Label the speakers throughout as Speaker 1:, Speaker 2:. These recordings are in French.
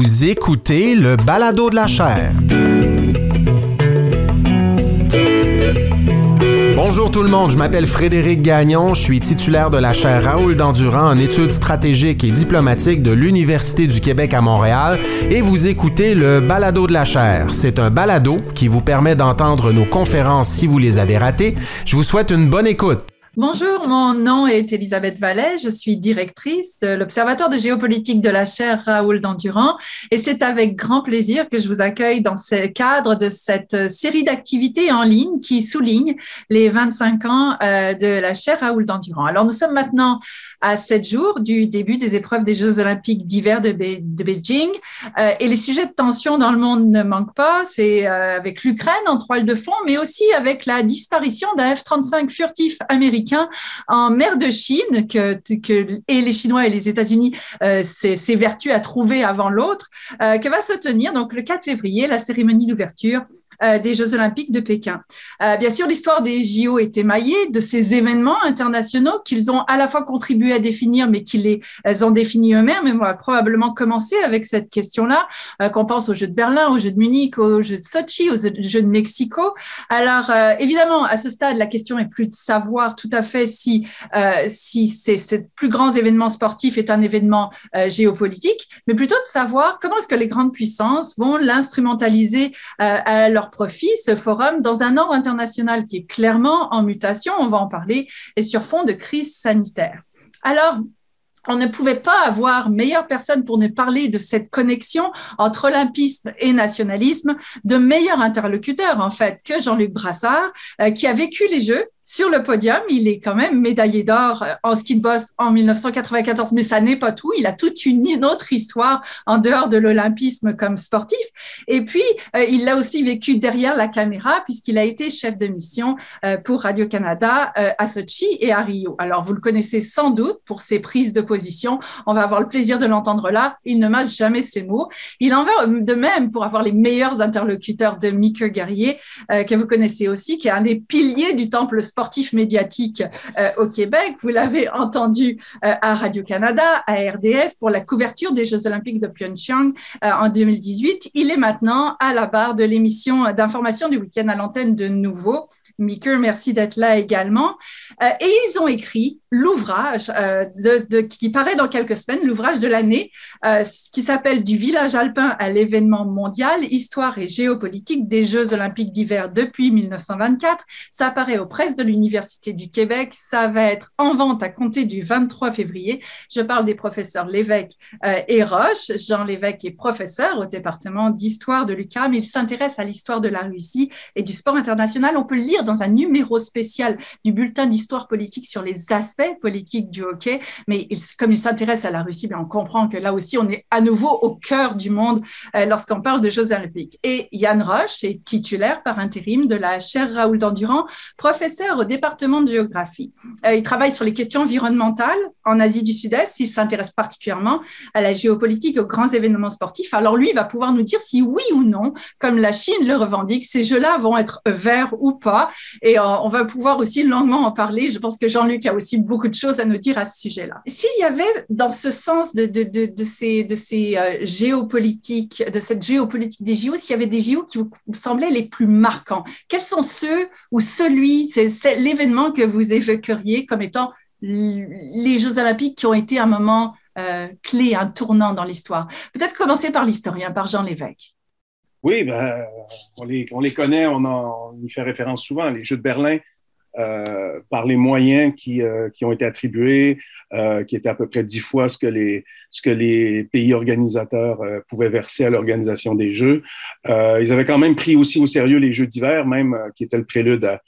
Speaker 1: Vous écoutez le balado de la chaire. Bonjour tout le monde, je m'appelle Frédéric Gagnon, je suis titulaire de la chaire Raoul Dandurand en études stratégiques et diplomatiques de l'Université du Québec à Montréal et vous écoutez le balado de la chaire. C'est un balado qui vous permet d'entendre nos conférences si vous les avez ratées. Je vous souhaite une bonne écoute.
Speaker 2: Bonjour, mon nom est Elisabeth Vallet, je suis directrice de l'Observatoire de géopolitique de la chaire Raoul Dandurand et c'est avec grand plaisir que je vous accueille dans ce cadre de cette série d'activités en ligne qui souligne les 25 ans euh, de la chaire Raoul Dandurand. Alors nous sommes maintenant à sept jours du début des épreuves des Jeux olympiques d'hiver de, Beijing. Euh, et les sujets de tension dans le monde ne manquent pas, c'est euh, avec l'Ukraine en toile de fond mais aussi avec la disparition d'un F-35 furtif américain en mer de Chine que, que et les Chinois et les États-Unis euh, à trouver avant l'autre, euh, que va se tenir donc le 4 février la cérémonie d'ouverture euh, des Jeux olympiques de Pékin. Euh, bien sûr, l'histoire des JO est émaillée de ces événements internationaux qu'ils ont à la fois contribué à définir, mais qu'ils les ont définis eux-mêmes. Et on va probablement commencer avec cette question-là, euh, qu'on pense aux Jeux de Berlin, aux Jeux de Munich, aux Jeux de Sochi, aux Jeux de Mexico. Alors, évidemment, à ce stade, la question est plus de savoir tout à fait si, si ces, ces plus grands événements sportifs est un événement géopolitique, mais plutôt de savoir comment est-ce que les grandes puissances vont l'instrumentaliser à leur profit ce forum dans un ordre international qui est clairement en mutation, on va en parler, et sur fond de crise sanitaire. Alors, on ne pouvait pas avoir meilleure personne pour nous parler de cette connexion entre olympisme et nationalisme, de meilleur interlocuteur en fait que Jean-Luc Brassard, euh, qui a vécu les Jeux, sur le podium, il est quand même médaillé d'or euh, en ski de boss en 1994, mais ça n'est pas tout. Il a toute une autre histoire en dehors de l'olympisme comme sportif. Et puis, euh, il l'a aussi vécu derrière la caméra puisqu'il a été chef de mission euh, pour Radio-Canada à Sochi et à Rio. Alors, vous le connaissez sans doute pour ses prises de position. On va avoir le plaisir de l'entendre là. Il ne mâche jamais ses mots. Il en va de même pour avoir les meilleurs interlocuteurs de Mickey Guerrier, que vous connaissez aussi, qui est un des piliers du temple sportif sportif médiatique euh, au Québec. Vous l'avez entendu euh, à Radio-Canada, à RDS, pour la couverture des Jeux olympiques de Pyeongchang euh, en 2018. Il est maintenant à la barre de l'émission d'information du week-end à l'antenne de Nouveau. Miker, merci d'être là également. Euh, et ils ont écrit l'ouvrage euh, qui paraît dans quelques semaines, l'ouvrage de l'année, euh, qui s'appelle Du village alpin à l'événement mondial, histoire et géopolitique des Jeux olympiques d'hiver depuis 1924. Ça apparaît aux presses de l'Université du Québec. Ça va être en vente à compter du 23 février. Je parle des professeurs Lévesque et Roche. Jean Lévesque est professeur au département d'histoire de l'UQAM. Il s'intéresse à l'histoire de la Russie et du sport international. On peut lire dans un numéro spécial du bulletin d'histoire politique sur les aspects politiques du hockey. Mais comme il s'intéresse à la Russie, bien, on comprend que là aussi, on est à nouveau au cœur du monde euh, lorsqu'on parle de Jeux olympiques. Et Yann Roche est titulaire par intérim de la chaire Raoul Dandurand, professeur au département de géographie. Euh, il travaille sur les questions environnementales en Asie du Sud-Est. Il s'intéresse particulièrement à la géopolitique, aux grands événements sportifs. Alors lui, il va pouvoir nous dire si oui ou non, comme la Chine le revendique, ces Jeux-là vont être verts ou pas. Et euh, on va pouvoir aussi longuement en parler. Je pense que Jean-Luc a aussi beaucoup de choses à nous dire à ce sujet-là. S'il y avait dans ce sens de, ces euh, géopolitiques, de cette géopolitique des JO, s'il y avait des JO qui vous semblaient les plus marquants, quels sont ceux ou celui, c'est l'événement que vous évoqueriez comme étant les Jeux olympiques qui ont été un moment euh, clé, un tournant dans l'histoire? Peut-être commencer par l'historien, par Jean Lévesque.
Speaker 3: Oui, ben, on, les, on les connaît, on, en, on y fait référence souvent. Les Jeux de Berlin, euh, par les moyens qui, euh, qui ont été attribués, euh, qui étaient à peu près dix fois ce que les, ce que les pays organisateurs euh, pouvaient verser à l'organisation des Jeux. Euh, ils avaient quand même pris aussi au sérieux les Jeux d'hiver, même qui étaient le prélude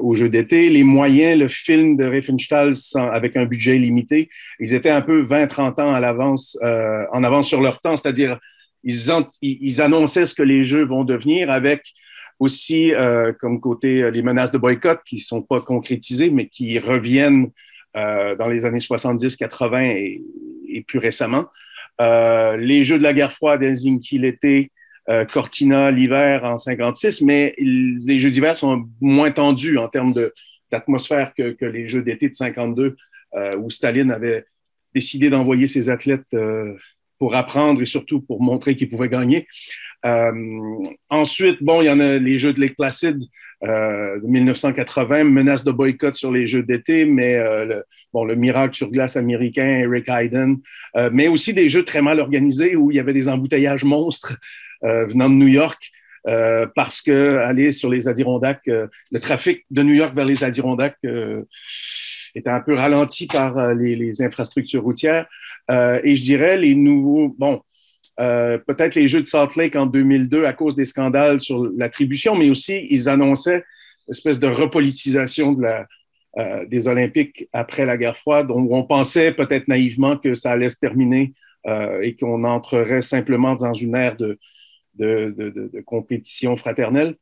Speaker 3: aux Jeux d'été. Les moyens, le film de Riefenstahl avec un budget limité, ils étaient un peu 20-30 ans à l'avance, en avance sur leur temps, c'est-à-dire ils, annonçaient ce que les jeux vont devenir avec aussi euh, comme côté euh, les menaces de boycott qui sont pas concrétisées, mais qui reviennent euh, dans les années 70, 80 et, et plus récemment. les Jeux de la guerre froide, Helsinki l'été, Cortina l'hiver en 56, mais les Jeux d'hiver sont moins tendus en termes d'atmosphère que, que, les Jeux d'été de 52, où Staline avait décidé d'envoyer ses athlètes pour apprendre et surtout pour montrer qu'ils pouvaient gagner. ensuite, bon, il y en a les Jeux de Lake Placid de 1980, menace de boycott sur les Jeux d'été, mais le, bon, le miracle sur glace américain, Eric Hayden, mais aussi des jeux très mal organisés où il y avait des embouteillages monstres venant de New York. Euh, parce que aller sur les Adirondacks, euh, le trafic de New York vers les Adirondacks euh, était un peu ralenti par les, infrastructures routières. et je dirais les nouveaux, bon, peut-être les Jeux de Salt Lake en 2002 à cause des scandales sur l'attribution, mais aussi ils annonçaient une espèce de repolitisation des Olympiques après la guerre froide, où on pensait peut-être naïvement que ça allait se terminer et qu'on entrerait simplement dans une ère de, de, compétition fraternelle.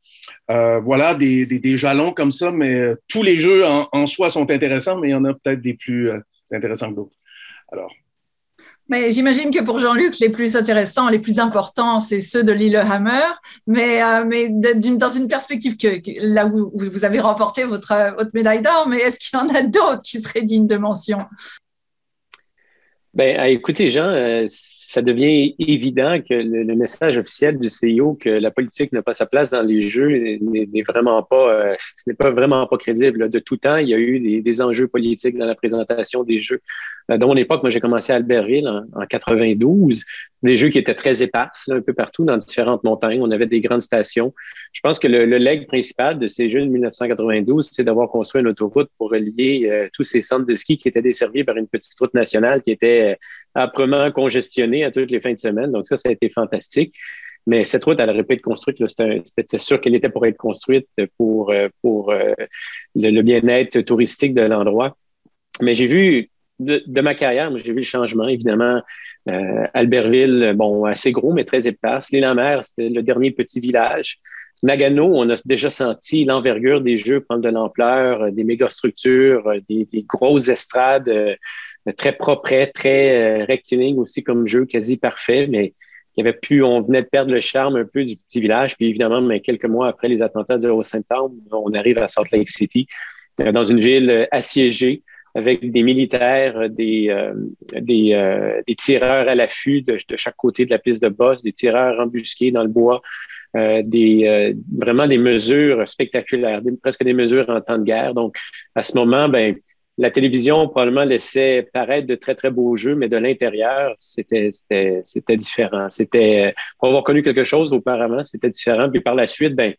Speaker 3: Euh, voilà, des, jalons comme ça, mais tous les jeux en, soi sont intéressants, mais il y en a peut-être des plus euh, intéressants que d'autres. Alors.
Speaker 2: Mais j'imagine que pour Jean-Luc, les plus intéressants, les plus importants, c'est ceux de Lillehammer, mais, euh, mais dans une perspective que, là où, vous avez remporté votre, votre médaille d'or, mais est-ce qu'il y en a d'autres qui seraient dignes de mention?
Speaker 4: Ben, écoutez, Jean, euh, ça devient évident que le, message officiel du CIO que la politique n'a pas sa place dans les jeux n'est vraiment pas, euh, n'est pas vraiment pas crédible. De tout temps, il y a eu des, enjeux politiques dans la présentation des jeux. Euh, dans mon époque, moi, j'ai commencé à Albertville en, en, 92, des jeux qui étaient très éparses, un peu partout dans différentes montagnes. On avait des grandes stations. Je pense que le, le leg principal de ces jeux de 1992, c'est d'avoir construit une autoroute pour relier tous ces centres de ski qui étaient desservis par une petite route nationale qui était euh, âprement congestionnée à toutes les fins de semaine. Donc ça, ça a été fantastique. Mais cette route, elle n'aurait pas été construite. C'était sûr qu'elle était pour être construite pour, pour le bien-être touristique de l'endroit. Mais j'ai vu de, ma carrière, j'ai vu le changement, évidemment. Euh, Albertville, bon, assez gros, mais très épaisse. L'île-en-Mer, c'était le dernier petit village. Nagano, on a déjà senti l'envergure des jeux prendre de l'ampleur, euh, des mégastructures, euh, des, des grosses estrades très propres, très rectilignes aussi comme jeu, quasi parfait, mais y avait plus, on venait de perdre le charme un peu du petit village. Puis évidemment, mais quelques mois après les attentats du 11 septembre, on arrive à Salt Lake City, dans une ville assiégée avec des militaires, des, euh, des, euh, des, tireurs à l'affût de, chaque côté de la piste de bosse, des tireurs embusqués dans le bois, euh, des, euh, vraiment des mesures spectaculaires, presque des mesures en temps de guerre. Donc, à ce moment, ben, la télévision probablement laissait paraître de très, très beaux jeux, mais de l'intérieur, c'était, c'était, différent. C'était, pour avoir connu quelque chose auparavant, c'était différent. Puis par la suite, ben,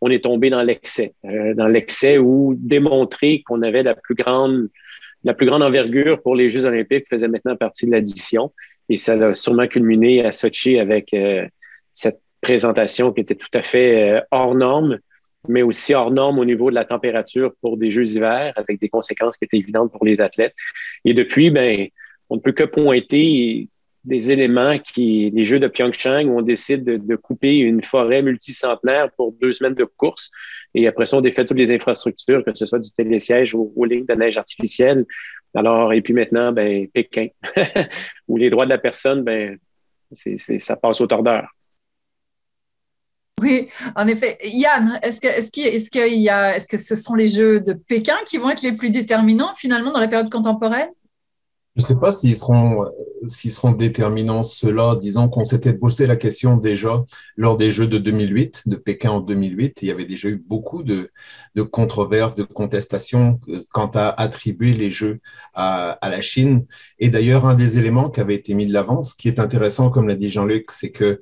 Speaker 4: on est tombé dans l'excès, dans l'excès où démontrer qu'on avait la plus grande la plus grande envergure pour les Jeux olympiques faisait maintenant partie de l'addition. Et ça a sûrement culminé à Sochi avec euh, cette présentation qui était tout à fait euh, hors norme, mais aussi hors norme au niveau de la température pour des Jeux hiver, avec des conséquences qui étaient évidentes pour les athlètes. Et depuis, ben, on ne peut que pointer des éléments qui, les Jeux de Pyeongchang, où on décide de, couper une forêt multicentenaire pour deux semaines de course. Et après ça, on défait toutes les infrastructures, que ce soit du télésiège ou aux lignes de neige artificielle. Alors, et puis maintenant, ben, Pékin, où les droits de la personne, ben, c'est, ça passe au tordeur.
Speaker 2: Oui, en effet. Yann, est-ce que, ce sont les Jeux de Pékin qui vont être les plus déterminants finalement dans la période contemporaine?
Speaker 5: Je ne sais pas s'ils seront, déterminants ceux-là. Disons qu'on s'était posé la question déjà lors des Jeux de 2008, de Pékin en 2008. Il y avait déjà eu beaucoup de, controverses, de contestations euh, quant à attribuer les Jeux à, à la Chine. Et d'ailleurs, un des éléments qui avait été mis de l'avant, ce qui est intéressant, comme l'a dit Jean-Luc, c'est que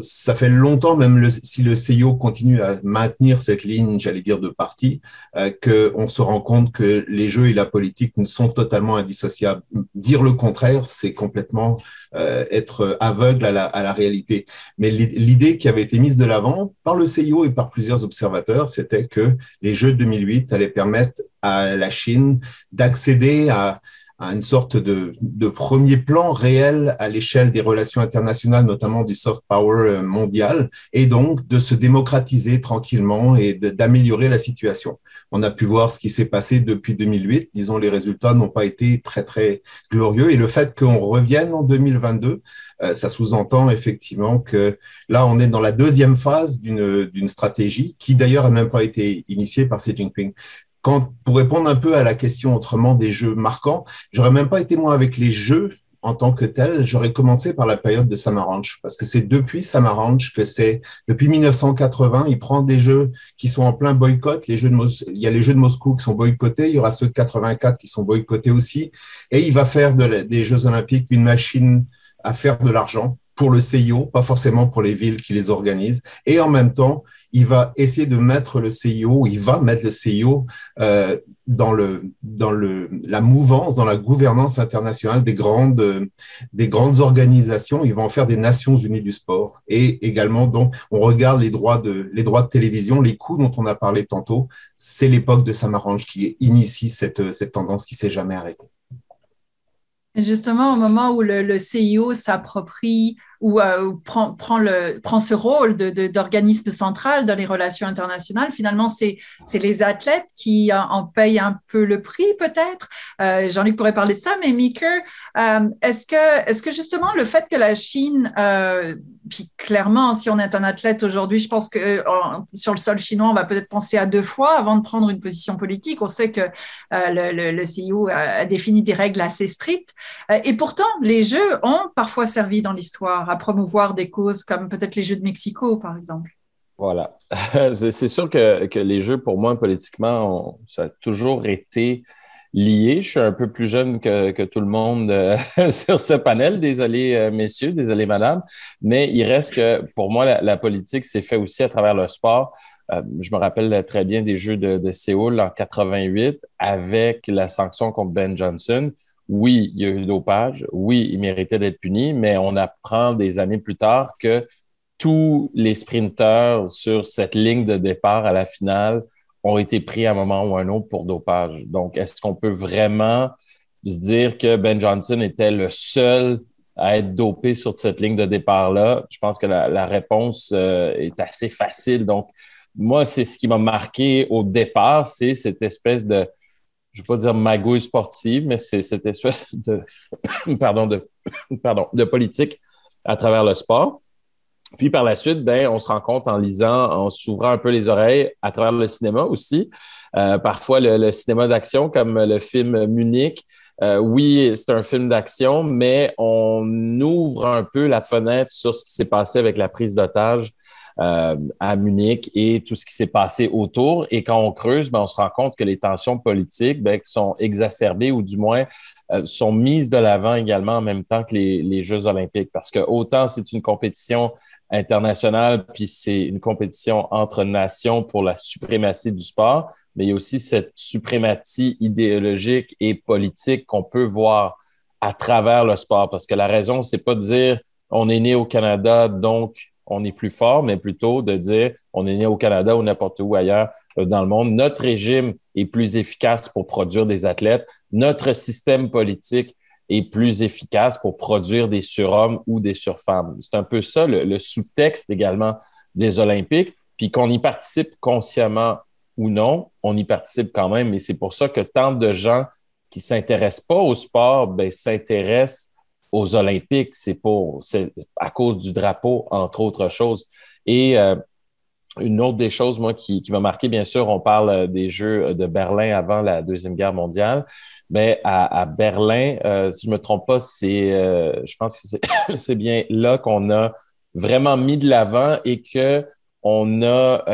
Speaker 5: ça fait longtemps, même si le CIO continue à maintenir cette ligne, j'allais dire, de parti, euh, qu'on se rend compte que les jeux et la politique sont totalement indissociables. Dire le contraire, c'est complètement euh, être aveugle à la, à la réalité. Mais l'idée qui avait été mise de l'avant par le CIO et par plusieurs observateurs, c'était que les Jeux de 2008 allaient permettre à la Chine d'accéder à à une sorte de, de premier plan réel à l'échelle des relations internationales, notamment du soft power euh, mondial, et donc de se démocratiser tranquillement et d'améliorer la situation. On a pu voir ce qui s'est passé depuis 2008. Disons, les résultats n'ont pas été très, très glorieux. Et le fait qu'on revienne en 2022, euh, ça sous-entend effectivement que là, on est dans la deuxième phase d'une stratégie qui d'ailleurs a même pas été initiée par Xi Jinping pour répondre un peu à la question autrement des jeux marquants, j'aurais même pas été moi avec les jeux en tant que tel, j'aurais commencé par la période de Samaranch, parce que c'est depuis Samaranch que c'est, depuis 1980, il prend des jeux qui sont en plein boycott. Les jeux de il y a les jeux de Moscou qui sont boycottés, il y aura ceux de 84 qui sont boycottés aussi, et il va faire des Jeux olympiques une machine à faire de l'argent pour le CIO, pas forcément pour les villes qui les organisent. Et en même temps, il va essayer de mettre le CIO, il va mettre le CIO euh, dans, le, dans le, la mouvance, dans la gouvernance internationale des grandes, des grandes organisations. Il va en faire des Nations Unies du sport. Et également, donc, on regarde les droits de, les droits de télévision, les coûts dont on a parlé tantôt. C'est l'époque de Samaranch qui initie cette, cette tendance qui s'est jamais arrêtée.
Speaker 2: Justement, au moment où le, le CIO s'approprie ou euh, prend, prend, le, prend ce rôle d'organisme de, central dans les relations internationales, finalement, c'est les athlètes qui en, payent un peu le prix, peut-être. Euh, Jean-Luc pourrait parler de ça, mais Meeker, euh, est-ce que, est que justement le fait que la Chine, euh, puis clairement, si on est un athlète aujourd'hui, je pense que euh, sur le sol chinois, on va peut-être penser à deux fois avant de prendre une position politique. On sait que le, le, le, CEO a défini des règles assez strictes. et pourtant, les Jeux ont parfois servi dans l'histoire à promouvoir des causes comme peut-être les Jeux de Mexico, par exemple.
Speaker 6: Voilà. C'est sûr que, que, les Jeux, pour moi, politiquement, ça a toujours été lié. Je suis un peu plus jeune que, que tout le monde euh, sur ce panel. Désolé, euh, messieurs, désolé, madame. Mais il reste que, pour moi, la, politique s'est fait aussi à travers le sport. Euh, je me rappelle très bien des Jeux de, de Séoul en 88 avec la sanction contre Ben Johnson oui, il y a eu dopage, oui, il méritait d'être puni, mais on apprend des années plus tard que tous les sprinteurs sur cette ligne de départ à la finale ont été pris à un moment ou un autre pour dopage. Donc, est-ce qu'on peut vraiment se dire que Ben Johnson était le seul à être dopé sur cette ligne de départ-là? Je pense que la, réponse euh, est assez facile. Donc, moi, c'est ce qui m'a marqué au départ, c'est cette espèce de je ne vais pas dire magouille sportive, mais c'est cette espèce de, pardon, de, pardon, de politique à travers le sport. Puis par la suite, ben, on se rend compte en lisant, en s'ouvrant un peu les oreilles à travers le cinéma aussi. Euh, parfois, le, cinéma d'action, comme le film Munich, euh, oui, c'est un film d'action, mais on ouvre un peu la fenêtre sur ce qui s'est passé avec la prise d'otage euh, à Munich et tout ce qui s'est passé autour. Et quand on creuse, ben, on se rend compte que les tensions politiques ben, sont exacerbées ou du moins euh, sont mises de l'avant également en même temps que les, Jeux olympiques. Parce que autant c'est une compétition internationale, puis c'est une compétition entre nations pour la suprématie du sport, mais il y a aussi cette suprématie idéologique et politique qu'on peut voir à travers le sport. Parce que la raison, c'est pas de dire on est né au Canada, donc on est plus fort, mais plutôt de dire on est né au Canada ou n'importe où ailleurs euh, dans le monde. Notre régime est plus efficace pour produire des athlètes. Notre système politique est plus efficace pour produire des surhommes ou des surfemmes. C'est un peu ça le, sous-texte également des Olympiques. Puis qu'on y participe consciemment ou non, on y participe quand même. Et c'est pour ça que tant de gens qui s'intéressent pas au sport, ben, s'intéressent aux Olympiques, c'est pour c'est à cause du drapeau, entre autres choses. Et euh, une autre des choses, moi, qui, qui m'a marqué, bien sûr, on parle euh, des Jeux de Berlin avant la Deuxième Guerre mondiale. Mais à, Berlin, euh, si je me trompe pas, c'est, je pense que c'est bien là qu'on a vraiment mis de l'avant et que on a,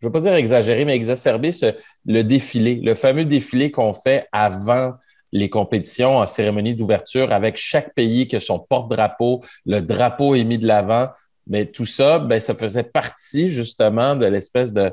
Speaker 6: je ne veux pas dire exagéré, mais exacerbé ce, le défilé, le fameux défilé qu'on fait avant les compétitions en cérémonie d'ouverture avec chaque pays que son porte-drapeau, le drapeau est mis de l'avant. Mais tout ça, ben, ça faisait partie justement de l'espèce de,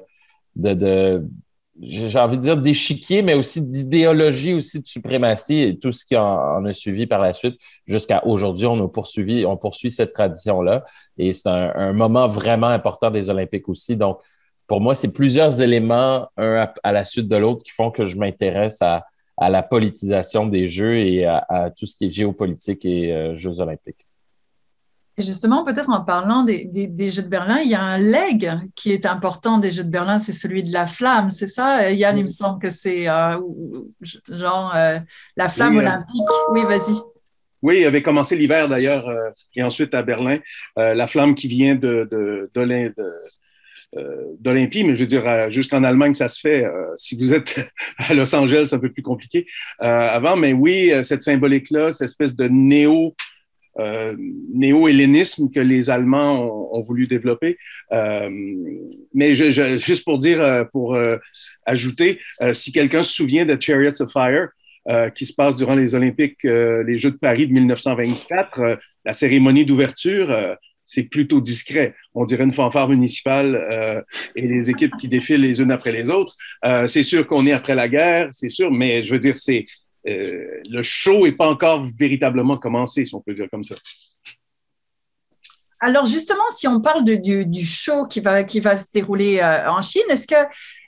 Speaker 6: j'ai envie de dire d'échiquier, mais aussi d'idéologie aussi de suprématie et tout ce qui en, a suivi par la suite jusqu'à aujourd'hui. On a poursuivi, on poursuit cette tradition-là et c'est un, moment vraiment important des Olympiques aussi. Donc, pour moi, c'est plusieurs éléments, un à la suite de l'autre, qui font que je m'intéresse à, à la politisation des Jeux et à, tout ce qui est géopolitique et euh, Jeux olympiques.
Speaker 2: Justement, peut-être en parlant des, Jeux de Berlin, il y a un leg qui est important des Jeux de Berlin, c'est celui de la flamme, c'est ça Yann, il me semble que c'est euh, genre euh, la flamme olympique. Oui, vas-y.
Speaker 3: Oui, il avait commencé l'hiver d'ailleurs, et ensuite à Berlin. la flamme qui vient de, de, de d'Olympie, mais je veux dire, jusqu'en Allemagne, ça se fait. si vous êtes à Los Angeles, c'est un peu plus compliqué avant, mais oui, cette symbolique-là, cette espèce de néo- euh, néo-hellénisme que les Allemands ont, voulu développer. Euh, mais juste pour dire, euh, pour ajouter, si quelqu'un se souvient de Chariots of Fire, qui se passe durant les Olympiques, les Jeux de Paris de 1924, la cérémonie d'ouverture, c'est plutôt discret. On dirait une fanfare municipale et les équipes qui défilent les unes après les autres. c'est sûr qu'on est après la guerre, c'est sûr, mais je veux dire, c'est euh, le show n'est pas encore véritablement commencé, si on peut dire comme ça.
Speaker 2: Alors justement, si on parle du, show qui va, se dérouler euh, en Chine, est-ce que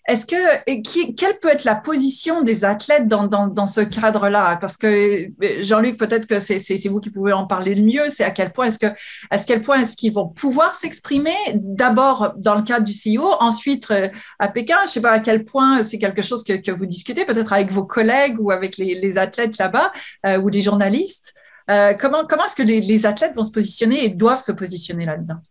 Speaker 2: est-ce que quelle peut être la position des athlètes dans, ce cadre-là? Parce que Jean-Luc, peut-être que c'est vous qui pouvez en parler le mieux. C'est à quel point est-ce quel point est-ce qu'ils vont pouvoir s'exprimer? D'abord dans le cadre du CIO, ensuite euh, à Pékin. Je ne sais pas à quel point c'est quelque chose que, vous discutez, peut-être avec vos collègues ou avec les, athlètes là-bas euh, ou des journalistes. Euh, comment comment est-ce que les athlètes vont se positionner et doivent se positionner là-dedans?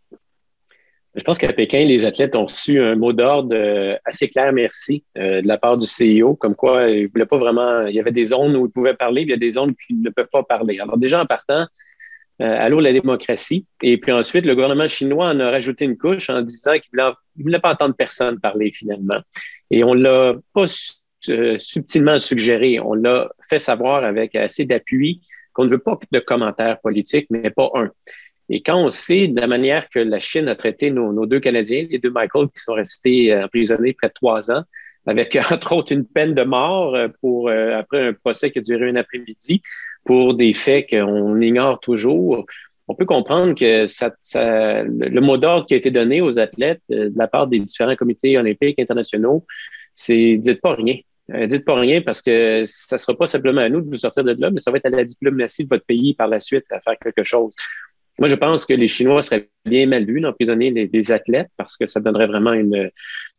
Speaker 4: Je pense qu'à Pékin, les athlètes ont reçu un mot d'ordre euh, assez clair, merci, euh, de la part du CIO, comme quoi ils voulaient pas vraiment. Il y avait des zones où ils pouvaient parler, il y a des zones ils ne peuvent pas parler. Alors, déjà en partant, euh, allô la démocratie. Et puis ensuite, le gouvernement chinois en a rajouté une couche en disant qu'il ne voulait, pas entendre personne parler finalement. Et on l'a pas subtilement suggéré, on l'a fait savoir avec assez d'appui qu'on ne veut pas de commentaires politiques, mais pas un. Et quand on sait de la manière que la Chine a traité nos, deux Canadiens, les deux Michael qui sont restés euh, emprisonnés près de trois ans, avec entre autres une peine de mort euh, pour euh, après un procès qui a duré un après-midi pour des faits qu'on ignore toujours. On peut comprendre que ça, le mot d'ordre qui a été donné aux athlètes de la part des différents comités olympiques internationaux, c'est dites pas rien. dites pas rien parce que ça sera pas simplement à nous de vous sortir de là, mais ça va être à la diplomatie de votre pays par la suite à faire quelque chose. Moi, je pense que les Chinois seraient bien mal vus d'emprisonner les, athlètes parce que ça donnerait vraiment une,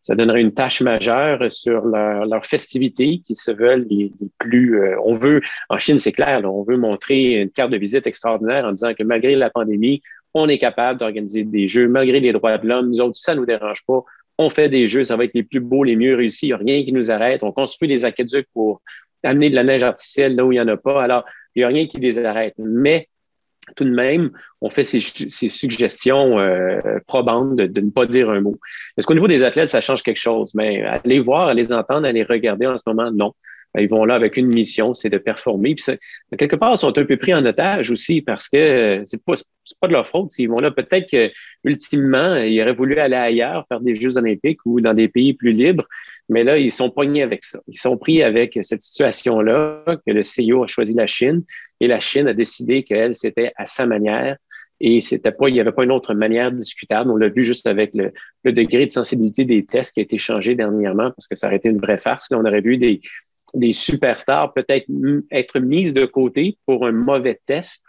Speaker 4: ça donnerait une tâche majeure sur leurs leur festivités qui se veulent les, plus. Euh, on veut, en Chine, c'est clair, on veut montrer une carte de visite extraordinaire en disant que malgré la pandémie, on est capable d'organiser des jeux, malgré les droits de l'homme. Nous autres, ça ne nous dérange pas. On fait des jeux, ça va être les plus beaux, les mieux réussis. Il n'y a rien qui nous arrête. On construit des aqueducs pour amener de la neige artificielle là où il n'y en a pas. Alors, il n'y a rien qui les arrête. Mais tout de même, on fait ces, suggestions euh, probantes de, ne pas dire un mot. Est-ce qu'au niveau des athlètes, ça change quelque chose? Mais aller voir, à les entendre, les regarder en ce moment, non. Ils vont là avec une mission, c'est de performer. Puis quelque part, ils sont un peu pris en otage aussi parce que c'est pas, pas de leur faute. Ils vont là, peut-être que ultimement, ils auraient voulu aller ailleurs, faire des Jeux olympiques ou dans des pays plus libres. Mais là, ils sont pognés avec ça. Ils sont pris avec cette situation-là que le CEO a choisi la Chine et la Chine a décidé qu'elle, c'était à sa manière et c'était pas, il n'y avait pas une autre manière discutable. On l'a vu juste avec le, degré de sensibilité des tests qui a été changé dernièrement parce que ça aurait été une vraie farce. Là, on aurait vu des, des superstars peut-être être mises de côté pour un mauvais test.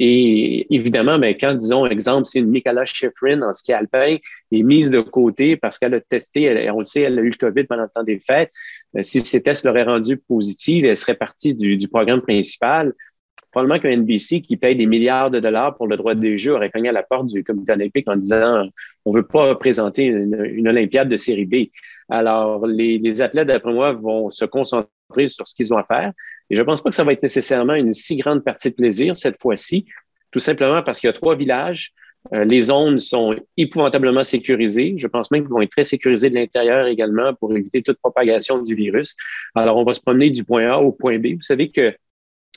Speaker 4: Et évidemment, ben, quand, disons, exemple, c'est une Nicolas Schifrin en ski alpin est mise de côté parce qu'elle a testé, on le sait, elle a eu le COVID pendant le temps des fêtes. Euh, si ces tests l'auraient rendue positive, elle serait partie du, programme principal probablement qu'un NBC qui paye des milliards de dollars pour le droit des Jeux aurait cogné à la porte du comité olympique en disant on veut pas présenter une, Olympiade de série B. Alors, les, athlètes, d'après moi, vont se concentrer sur ce qu'ils ont faire. Et je pense pas que ça va être nécessairement une si grande partie de plaisir cette fois-ci, tout simplement parce qu'il y a trois villages. Euh, les zones sont épouvantablement sécurisées. Je pense même qu'ils vont être très sécurisés de l'intérieur également pour éviter toute propagation du virus. Alors, on va se promener du point A au point B. Vous savez que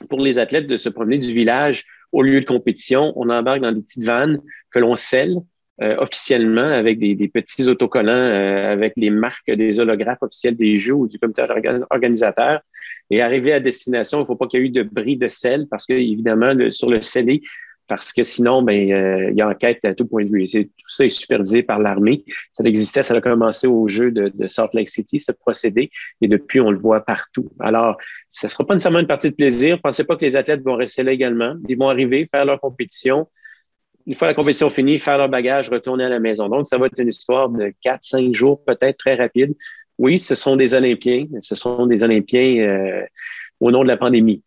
Speaker 4: pour les athlètes de se promener du village au lieu de compétition. On embarque dans des petites vannes que l'on scelle euh, officiellement avec des, petits autocollants euh, avec les marques des holographes officiels des Jeux ou du comité organisateur. Et arrivé à destination, il ne faut pas qu'il y ait eu de bris de sel parce que, évidemment, sur le scellé, parce que sinon, ben, euh, il y a enquête à tout point de vue. tout ça est supervisé par l'armée. Ça existait, ça a commencé au jeu de, Salt Lake City, ce procédé, et depuis, on le voit partout. Alors, ça ne sera pas nécessairement une partie de plaisir. Pensez pas que les athlètes vont rester là également. Ils vont arriver, faire leur compétition. Une fois la compétition finie, faire leur bagage, retourner à la maison. Donc, ça va être une histoire de quatre, cinq jours, peut-être très rapide. Oui, ce sont des Olympiens, ce sont des Olympiens euh, au nom de la pandémie.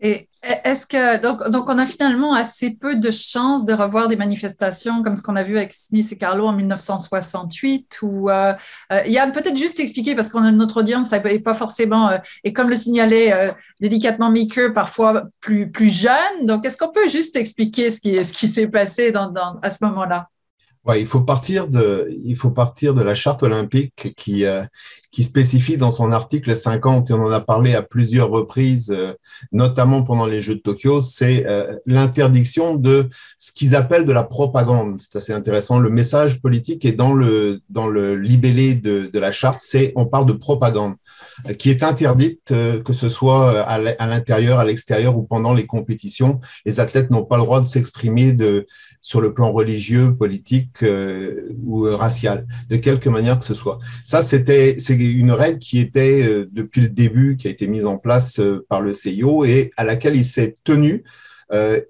Speaker 2: Et Est-ce que donc, donc on a finalement assez peu de chances de revoir des manifestations comme ce qu'on a vu avec Smith et Carlo en 1968 ou euh, euh, Yann peut-être juste expliquer parce qu'on a notre audience n'est pas forcément euh, et comme le signalait euh, délicatement Maker parfois plus plus jeune. Donc est-ce qu'on peut juste expliquer ce qui ce qui s'est passé dans, à ce moment-là?
Speaker 5: Ouais, il faut partir de, il faut partir de la charte olympique qui, euh, qui spécifie dans son article 50, et on en a parlé à plusieurs reprises, euh, notamment pendant les Jeux de Tokyo, c'est euh, l'interdiction de ce qu'ils appellent de la propagande. C'est assez intéressant. Le message politique est dans le, dans le libellé de, de la charte, c'est, on parle de propagande, qui est interdite, que ce soit à l'intérieur, à l'extérieur ou pendant les compétitions. Les athlètes n'ont pas le droit de s'exprimer de, sur le plan religieux, politique euh, ou racial, de quelque manière que ce soit. Ça, c'était c'est une règle qui était euh, depuis le début, qui a été mise en place euh, par le CIO et à laquelle il s'est tenu.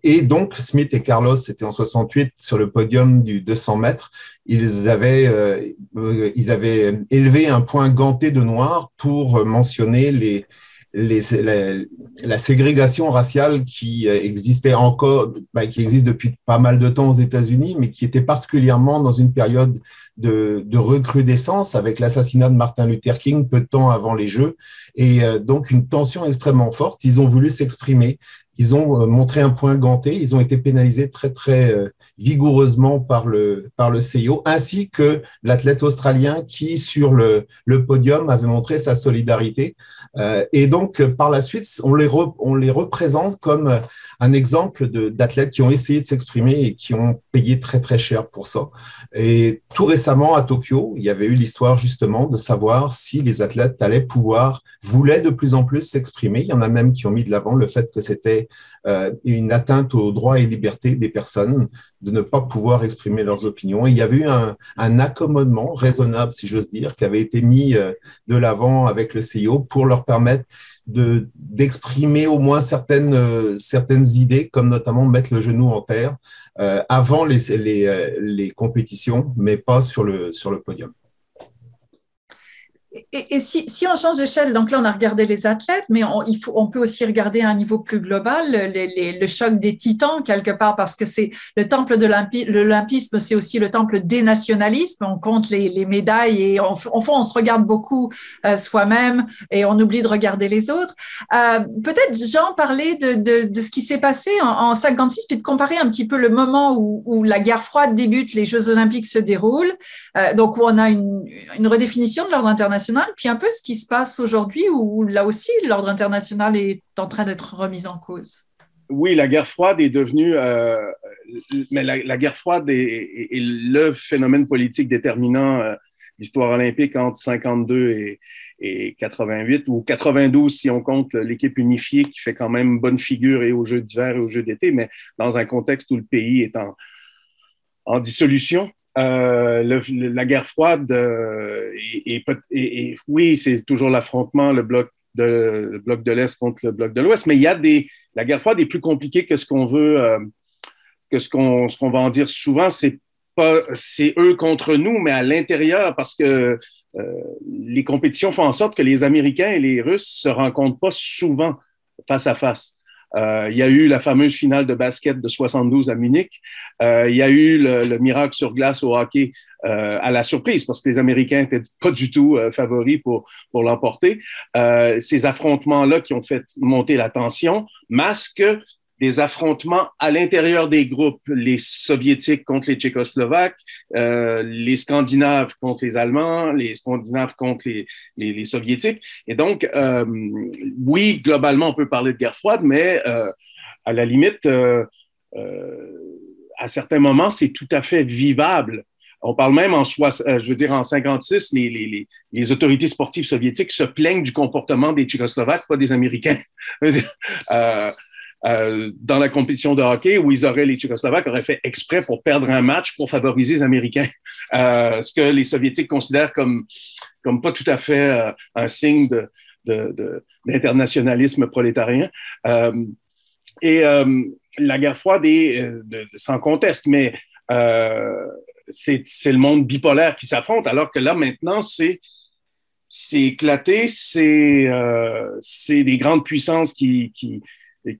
Speaker 5: et donc, Smith et Carlos, c'était en 68 sur le podium du 200 mètres. Ils avaient, ils avaient élevé un point ganté de noir pour mentionner les, la, ségrégation raciale qui euh, existait encore, bah, qui existe depuis pas mal de temps aux États-Unis, mais qui était particulièrement dans une période de, de recrudescence avec l'assassinat de Martin Luther King peu de temps avant les Jeux, et euh, donc une tension extrêmement forte. Ils ont voulu s'exprimer, ils ont euh, montré un point ganté, ils ont été pénalisés très très vigoureusement par le, par le CIO, ainsi que l'athlète australien qui, sur le, le, podium, avait montré sa solidarité. Euh, et donc, par la suite, on les, on les représente comme un exemple d'athlètes qui ont essayé de s'exprimer et qui ont payé très très cher pour ça. Et tout récemment à Tokyo, il y avait eu l'histoire justement de savoir si les athlètes allaient pouvoir, voulaient de plus en plus s'exprimer. Il y en a même qui ont mis de l'avant le fait que c'était euh, une atteinte aux droits et libertés des personnes de ne pas pouvoir exprimer leurs opinions. Et il y avait eu un, un accommodement raisonnable, si j'ose dire, qui avait été mis euh, de l'avant avec le CIO pour leur permettre d'exprimer au moins certaines, euh, certaines idées, comme notamment mettre le genou en terre euh, avant les, les, euh, les, compétitions, mais pas sur le, sur le podium.
Speaker 2: Et, si, si, on change d'échelle, donc là on a regardé les athlètes, mais on, il faut, on peut aussi regarder à un niveau plus global le, le choc des titans quelque part parce que c'est le temple de l'olympisme, c'est aussi le temple des nationalismes. On compte les, les médailles et en fond on se regarde beaucoup euh, soi-même et on oublie de regarder les autres. Euh, Peut-être Jean parlait de, de, de ce qui s'est passé en, en 56 puis de comparer un petit peu le moment où, où, la guerre froide débute, les Jeux olympiques se déroulent, euh, donc où on a une, une redéfinition de l'ordre international puis un peu ce qui se passe aujourd'hui où là aussi l'ordre international est en train d'être remis en cause.
Speaker 3: Oui, la guerre froide est devenue, euh, mais la, guerre froide est, le phénomène politique déterminant euh, l'histoire olympique entre 52 et, et 88 ou 92 si on compte l'équipe unifiée qui fait quand même bonne figure et aux Jeux d'hiver et aux Jeux d'été, mais dans un contexte où le pays est en, en dissolution. Euh, la guerre froide, euh, et, oui, c'est toujours l'affrontement, le bloc de, l'Est contre le bloc de l'Ouest, mais il y a des, la guerre froide est plus compliquée que ce qu'on veut, euh, que ce qu'on, ce qu'on va en dire souvent. C'est pas, c'est eux contre nous, mais à l'intérieur, parce que les compétitions font en sorte que les Américains et les Russes se rencontrent pas souvent face à face. Euh, il y a eu la fameuse finale de basket de 72 à Munich. Euh, il y a eu le, miracle sur glace au hockey euh, à la surprise parce que les Américains n'étaient pas du tout favoris pour, pour l'emporter. ces affrontements-là qui ont fait monter la tension masquent des affrontements à l'intérieur des groupes, les soviétiques contre les tchécoslovaques, euh, les scandinaves contre les allemands, les scandinaves contre les, les, soviétiques. Et donc, euh, oui, globalement, on peut parler de guerre froide, mais euh, à la limite, à certains moments, c'est tout à fait vivable. On parle même en, je veux dire, en 56, les, les, les, autorités sportives soviétiques se plaignent du comportement des Tchécoslovaques, pas des Américains. euh, dans la compétition de hockey où ils auraient, les Tchécoslovaques auraient fait exprès pour perdre un match pour favoriser les Américains, euh, ce que les Soviétiques considèrent comme, comme pas tout à fait euh, un signe d'internationalisme prolétarien. Et la guerre froide est sans conteste, mais c'est, le monde bipolaire qui s'affronte, alors que là, maintenant, c'est c'est éclaté, c'est euh, des grandes puissances qui,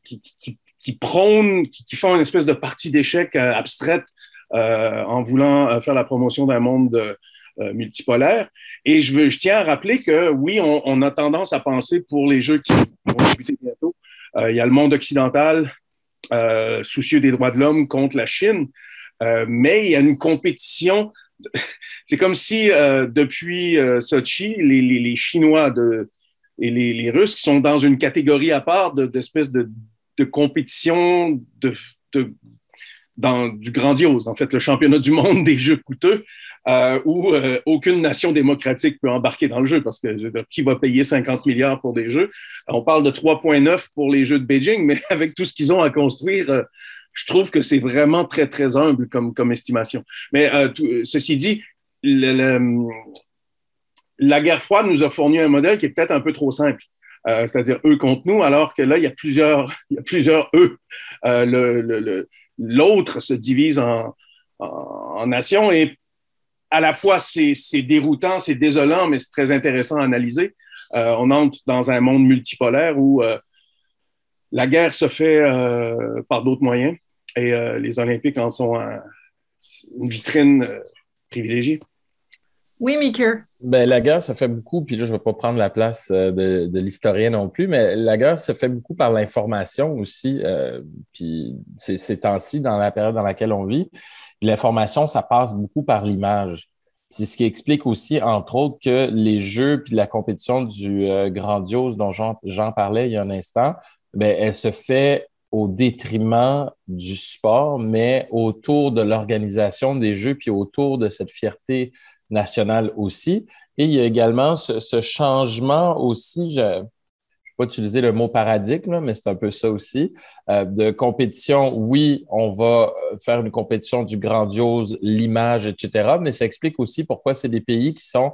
Speaker 3: qui, prônent, qui, font une espèce de partie d'échecs abstraite en voulant faire la promotion d'un monde multipolaire. Et je, tiens à rappeler que oui, on, a tendance à penser pour les jeux qui vont débuter bientôt, il y a le monde occidental soucieux des droits de l'homme contre la Chine, mais il y a une compétition c'est comme si euh, depuis euh, Sochi, les, Chinois de, et les, Russes sont dans une catégorie à part d'espèces de, de, compétition de, du grandiose. En fait, le championnat du monde des jeux coûteux, euh, où euh, aucune nation démocratique peut embarquer dans le jeu parce que qui va payer 50 milliards pour des jeux? On parle de 3,9 pour les jeux de Beijing, mais avec tout ce qu'ils ont à construire, je trouve que c'est vraiment très, très humble comme, estimation. Mais euh, ceci dit, la guerre froide nous a fourni un modèle qui est peut-être un peu trop simple. Euh, c'est-à-dire eux contre nous, alors que là, il y a plusieurs, plusieurs eux. Euh, l'autre se divise en, nations et à la fois c'est déroutant, c'est désolant, mais c'est très intéressant à analyser. on entre dans un monde multipolaire où la guerre se fait euh, par d'autres moyens et euh, les Olympiques en sont une vitrine euh, privilégiée.
Speaker 2: Oui, Mickey.
Speaker 6: Ben, la guerre se fait beaucoup, puis là, je ne vais pas prendre la place de, de l'historien non plus, mais la guerre se fait beaucoup par l'information aussi. puis ces temps-ci, dans la période dans laquelle on vit, l'information, ça passe beaucoup par l'image. C'est ce qui explique aussi, entre autres, que les jeux puis la compétition du grandiose dont Jean, parlait il y a un instant ben, elle se fait au détriment du sport, mais autour de l'organisation des Jeux, puis autour de cette fierté nationale aussi. Et il y a également ce, changement aussi, je ne vais pas utiliser le mot paradigme, mais c'est un peu ça aussi, euh, de compétition. Oui, on va faire une compétition du grandiose, l'image, etc., mais ça explique aussi pourquoi c'est des pays qui sont,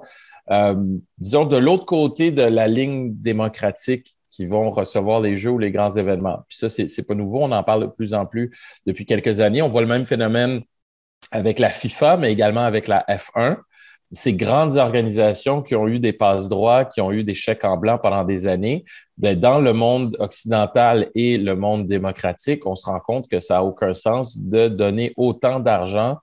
Speaker 6: euh, disons, de l'autre côté de la ligne démocratique qui vont recevoir les jeux ou les grands événements. Puis ça, c'est n'est pas nouveau, on en parle de plus en plus depuis quelques années. On voit le même phénomène avec la FIFA, mais également avec la F1. Ces grandes organisations qui ont eu des passes droits, qui ont eu des chèques en blanc pendant des années, bien, dans le monde occidental et le monde démocratique, on se rend compte que ça n'a aucun sens de donner autant d'argent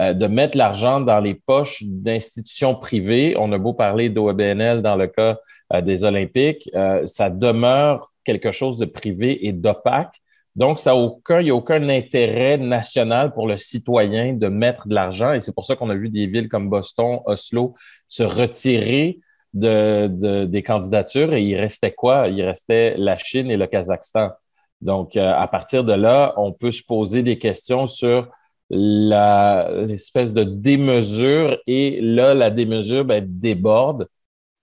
Speaker 6: euh, de mettre l'argent dans les poches d'institutions privées. On a beau parler d'OBNL dans le cas euh, des Olympiques, euh, ça demeure quelque chose de privé et d'opaque. Donc, ça il n'y a aucun intérêt national pour le citoyen de mettre de l'argent. Et c'est pour ça qu'on a vu des villes comme Boston, Oslo se retirer de, des candidatures. Et il restait quoi? Il restait la Chine et le Kazakhstan. Donc, à partir de là, on peut se poser des questions sur l'espèce de démesure et là, la démesure ben, déborde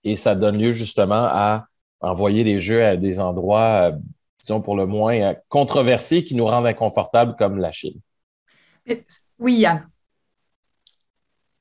Speaker 6: et ça donne lieu justement à envoyer les jeux à des endroits, euh, disons pour le moins, euh, controversés qui nous rendent inconfortables comme la Chine.
Speaker 2: Oui, Yann.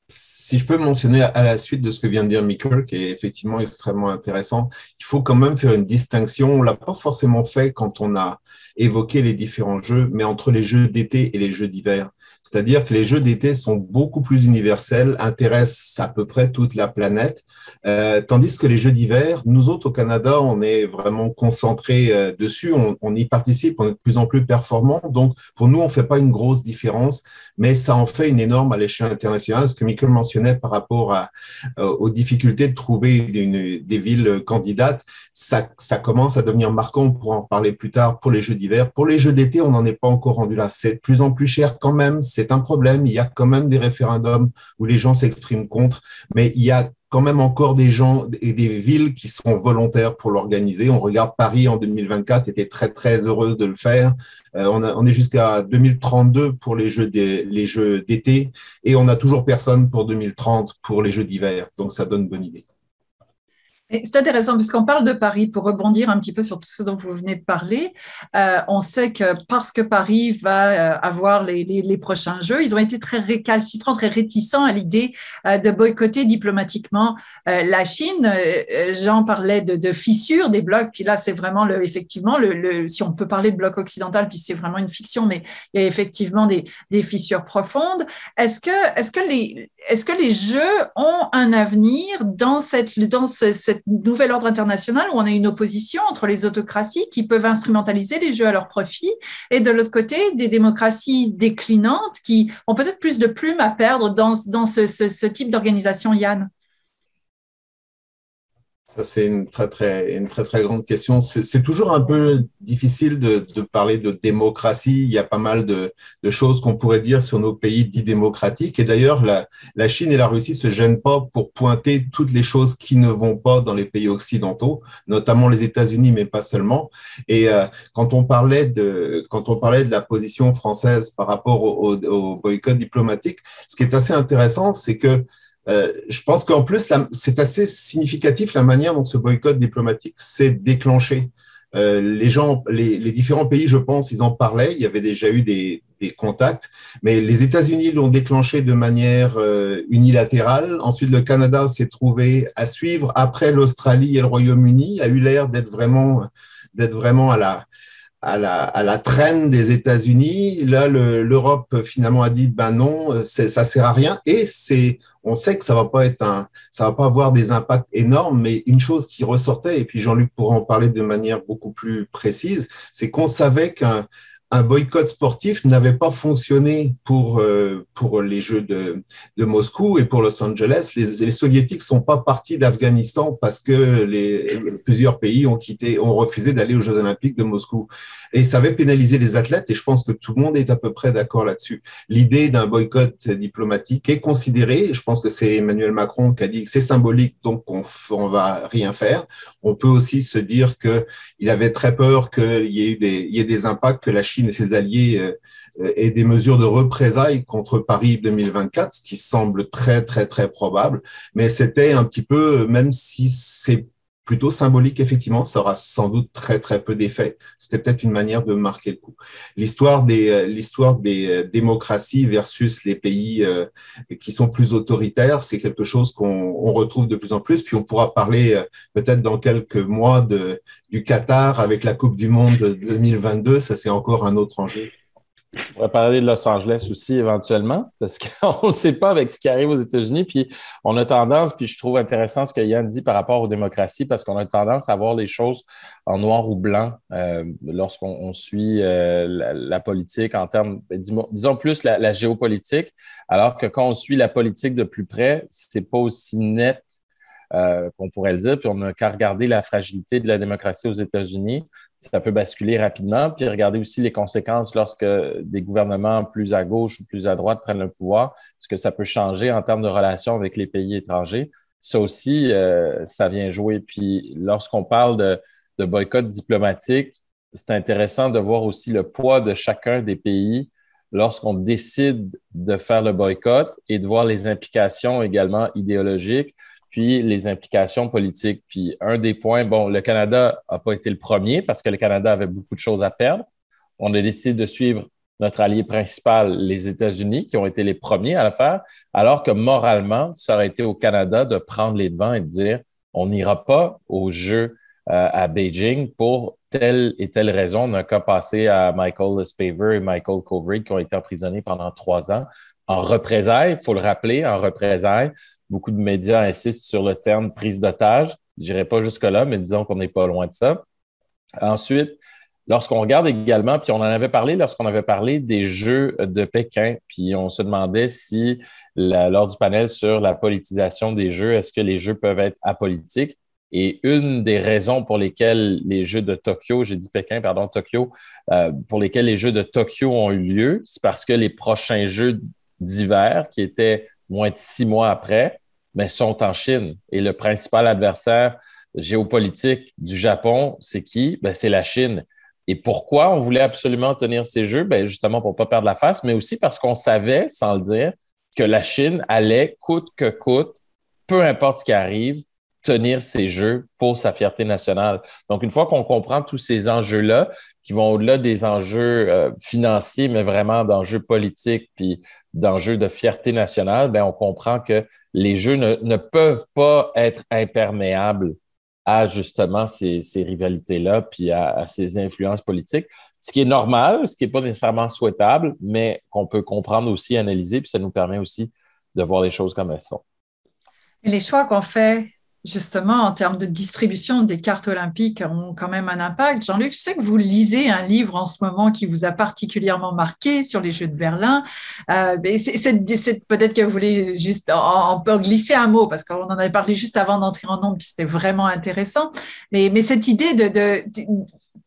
Speaker 5: Si je peux mentionner à la suite de ce que vient de dire Michael, qui est effectivement extrêmement intéressant, il faut quand même faire une distinction. On l'a pas forcément fait quand on a évoqué les différents jeux, mais entre les jeux d'été et les jeux d'hiver. C'est-à-dire que les jeux d'été sont beaucoup plus universels, intéressent à peu près toute la planète, euh, tandis que les jeux d'hiver, nous autres au Canada, on est vraiment concentrés euh, dessus, on, y participe, on est de plus en plus performants. Donc, pour nous, on fait pas une grosse différence, mais ça en fait une énorme à l'échelle internationale. Ce que Michael mentionnait par rapport euh, aux difficultés de trouver des villes candidates, ça, ça commence à devenir marquant. On pourra en parler plus tard pour les jeux d'hiver. Pour les jeux d'été, on n'en est pas encore rendu là. C'est de plus en plus cher quand même c'est un problème. Il y a quand même des référendums où les gens s'expriment contre, mais il y a quand même encore des gens et des villes qui seront volontaires pour l'organiser. On regarde Paris en 2024, était très très heureuse de le faire. Euh, on, on, est jusqu'à 2032 pour les jeux les jeux d'été et on n'a toujours personne pour 2030 pour les jeux d'hiver. Donc ça donne bonne idée.
Speaker 2: C'est intéressant puisqu'on parle de Paris, pour rebondir un petit peu sur tout ce dont vous venez de parler, euh, on sait que parce que Paris va euh, avoir les, les, prochains Jeux, ils ont été très récalcitrants, très réticents à l'idée euh, de boycotter diplomatiquement la Chine. Jean parlait de, de, fissures des blocs, puis là c'est vraiment le, effectivement, le, si on peut parler de bloc occidental, puis c'est vraiment une fiction, mais il y a effectivement des, des fissures profondes. Est-ce que, est-ce que les, est-ce que les Jeux ont un avenir dans cette, dans cette nouvel ordre international où on a une opposition entre les autocraties qui peuvent instrumentaliser les jeux à leur profit et de l'autre côté, des démocraties déclinantes qui ont peut-être plus de plumes à perdre dans, dans ce, ce type d'organisation, Yann
Speaker 5: c'est une très, très, une très, très grande question. C'est toujours un peu difficile de, de, parler de démocratie. Il y a pas mal de, de choses qu'on pourrait dire sur nos pays dits démocratiques. Et d'ailleurs, la, la, Chine et la Russie se gênent pas pour pointer toutes les choses qui ne vont pas dans les pays occidentaux, notamment les États-Unis, mais pas seulement. Et euh, quand on parlait de, quand on parlait de la position française par rapport au, au boycott diplomatique, ce qui est assez intéressant, c'est que euh, je pense qu'en plus, c'est assez significatif la manière dont ce boycott diplomatique s'est déclenché. Euh, les gens, les, les, différents pays, je pense, ils en parlaient. Il y avait déjà eu des, des contacts, mais les États-Unis l'ont déclenché de manière euh, unilatérale. Ensuite, le Canada s'est trouvé à suivre. Après, l'Australie et le Royaume-Uni a eu l'air d'être vraiment, d'être vraiment à la, à la, à la traîne des États-Unis. Là, l'Europe finalement a dit ben non, ça sert à rien. Et c'est, on sait que ça va pas être un, ça va pas avoir des impacts énormes. Mais une chose qui ressortait, et puis Jean-Luc pourra en parler de manière beaucoup plus précise, c'est qu'on savait qu'un un boycott sportif n'avait pas fonctionné pour, euh, pour les Jeux de, de Moscou et pour Los Angeles. Les, les soviétiques sont pas partis d'Afghanistan parce que les, plusieurs pays ont quitté, ont refusé d'aller aux Jeux olympiques de Moscou. Et ça avait pénalisé les athlètes et je pense que tout le monde est à peu près d'accord là-dessus. L'idée d'un boycott diplomatique est considérée, je pense que c'est Emmanuel Macron qui a dit que c'est symbolique, donc on, on va rien faire. On peut aussi se dire que il avait très peur qu'il y y ait des impacts que la Chine et ses alliés euh, aient des mesures de représailles contre Paris 2024, ce qui semble très, très, très probable. Mais c'était un petit peu, même si c'est plutôt symbolique, effectivement. Ça aura sans doute très, très peu d'effet. C'était peut-être une manière de marquer le coup. L'histoire des, euh, l'histoire des euh, démocraties versus les pays euh, qui sont plus autoritaires, c'est quelque chose qu'on on retrouve de plus en plus. Puis on pourra parler peut-être dans quelques mois de, du Qatar avec la Coupe du Monde 2022. Ça, c'est encore un autre enjeu.
Speaker 6: On pourrait parler de Los Angeles aussi éventuellement, parce qu'on ne sait pas avec ce qui arrive aux États-Unis. Puis on a tendance, puis je trouve intéressant ce que Yann dit par rapport aux démocraties, parce qu'on a tendance à voir les choses en noir ou blanc euh, lorsqu'on suit euh, la, politique en termes, ben, disons plus la, géopolitique, alors que quand on suit la politique de plus près, c'est pas aussi net euh, qu'on pourrait le dire. Puis on n'a qu'à regarder la fragilité de la démocratie aux États-Unis ça peut basculer rapidement. Puis regarder aussi les conséquences lorsque des gouvernements plus à gauche ou plus à droite prennent le pouvoir, ce que ça peut changer en termes de relations avec les pays étrangers? Ça aussi, euh, ça vient jouer. Puis lorsqu'on parle de boycott diplomatique, c'est intéressant de voir aussi le poids de chacun des pays lorsqu'on décide de faire le boycott et de voir les implications également idéologiques puis les implications politiques. Puis un des points, bon, le Canada n'a pas été le premier parce que le Canada avait beaucoup de choses à perdre. On a décidé de suivre notre allié principal, les États-Unis, qui ont été les premiers à le faire, alors que moralement, ça aurait été au Canada de prendre les devants et de dire, on n'ira pas aux Jeux euh, à Beijing pour telle et telle raison. On a un cas passé à Michael Spaver et Michael Covray qui ont été emprisonnés pendant trois ans en représailles, il faut le rappeler, en représailles Beaucoup de médias insistent sur le terme prise d'otage. Je dirais pas jusque-là, mais disons qu'on n'est pas loin de ça. Ensuite, lorsqu'on regarde également, puis on en avait parlé lorsqu'on avait parlé des Jeux de Pékin, puis on se demandait si, lors du panel sur la politisation des Jeux, est-ce que les Jeux peuvent être apolitiques? Et une des raisons pour lesquelles les Jeux de Tokyo, j'ai dit Pékin, pardon, Tokyo, euh, pour lesquels les Jeux de Tokyo ont eu lieu, c'est parce que les prochains Jeux d'hiver, qui étaient moins de six mois après, mais sont en Chine. Et le principal adversaire géopolitique du Japon, c'est qui? Ben, c'est la Chine. Et pourquoi on voulait absolument tenir ces jeux? Ben, justement pour ne pas perdre la face, mais aussi parce qu'on savait, sans le dire, que la Chine allait, coûte que coûte, peu importe ce qui arrive, tenir ces jeux pour sa fierté nationale. Donc, une fois qu'on comprend tous ces enjeux-là, qui vont au-delà des enjeux euh, financiers, mais vraiment d'enjeux politiques, puis d'enjeux de fierté nationale, ben on comprend que les jeux ne, peuvent pas être imperméables à justement ces, rivalités-là, puis à, ces influences politiques, ce qui est normal, ce qui n'est pas nécessairement souhaitable, mais qu'on peut comprendre aussi, analyser, puis ça nous permet aussi de voir les choses comme elles sont.
Speaker 2: les choix qu'on fait justement, en termes de distribution des cartes olympiques, ont quand même un impact. Jean-Luc, je sais que vous lisez un livre en ce moment qui vous a particulièrement marqué sur les Jeux de Berlin. Euh, peut-être que vous voulez juste en, glisser un mot, parce qu'on en avait parlé juste avant d'entrer en nombre, puis c'était vraiment intéressant. Mais, cette idée de,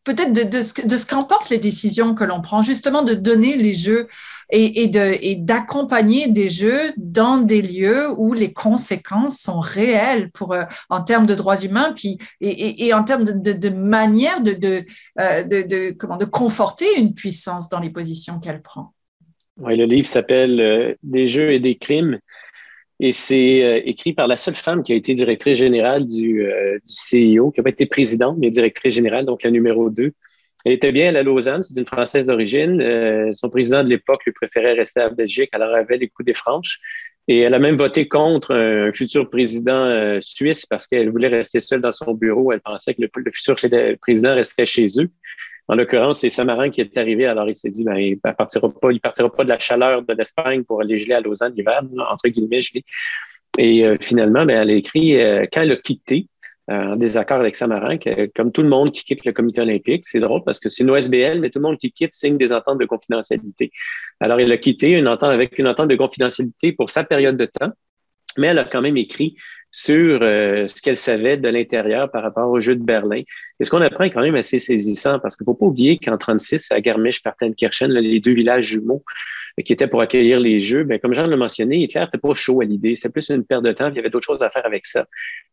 Speaker 2: peut-être de ce qu'emportent les décisions que l'on prend, justement de donner les Jeux et, d'accompagner des jeux dans des lieux où les conséquences sont réelles pour, euh, en termes de droits humains puis, et, en termes de, manière de, euh, de, comment, de conforter une puissance dans les positions qu'elle prend.
Speaker 4: Oui, le livre s'appelle euh, Des jeux et des crimes. Et c'est écrit par la seule femme qui a été directrice générale du, du CIO, qui n'a pas été présidente, mais directrice générale, donc la numéro 2. Elle était bien à Lausanne, c'est une Française d'origine. Euh, son président de l'époque lui préférait rester à Belgique, elle avait les coups des franches. Et elle a même voté contre un futur président euh, suisse parce qu'elle voulait rester seule dans son bureau. Elle pensait que le, futur président resterait chez eux. En l'occurrence, c'est Samarin qui est arrivé. Alors, il s'est dit, ben, il ne partira pas, il partira pas de la chaleur de l'Espagne pour aller geler à Lausanne l'hiver, entre guillemets, geler. Et euh, finalement, ben, elle a écrit, quand elle a quitté, en désaccord avec Samarin, que, comme tout le monde qui quitte le comité olympique, c'est drôle parce que c'est une OSBL, mais tout le monde qui quitte signe des ententes de confidentialité. Alors, il a quitté une entente avec une entente de confidentialité pour sa période de temps, mais elle a quand même écrit sur euh, ce qu'elle savait de l'intérieur par rapport au jeu de Berlin. Et ce qu'on apprend est quand même assez saisissant parce qu'il ne faut pas oublier qu'en 36, à Garmisch-Partenkirchen, les deux villages jumeaux, qui était pour accueillir les Jeux, ben, comme Jean l'a mentionné, Hitler n'était pas chaud à l'idée. C'était plus une perte de temps, il y avait d'autres choses à faire avec ça.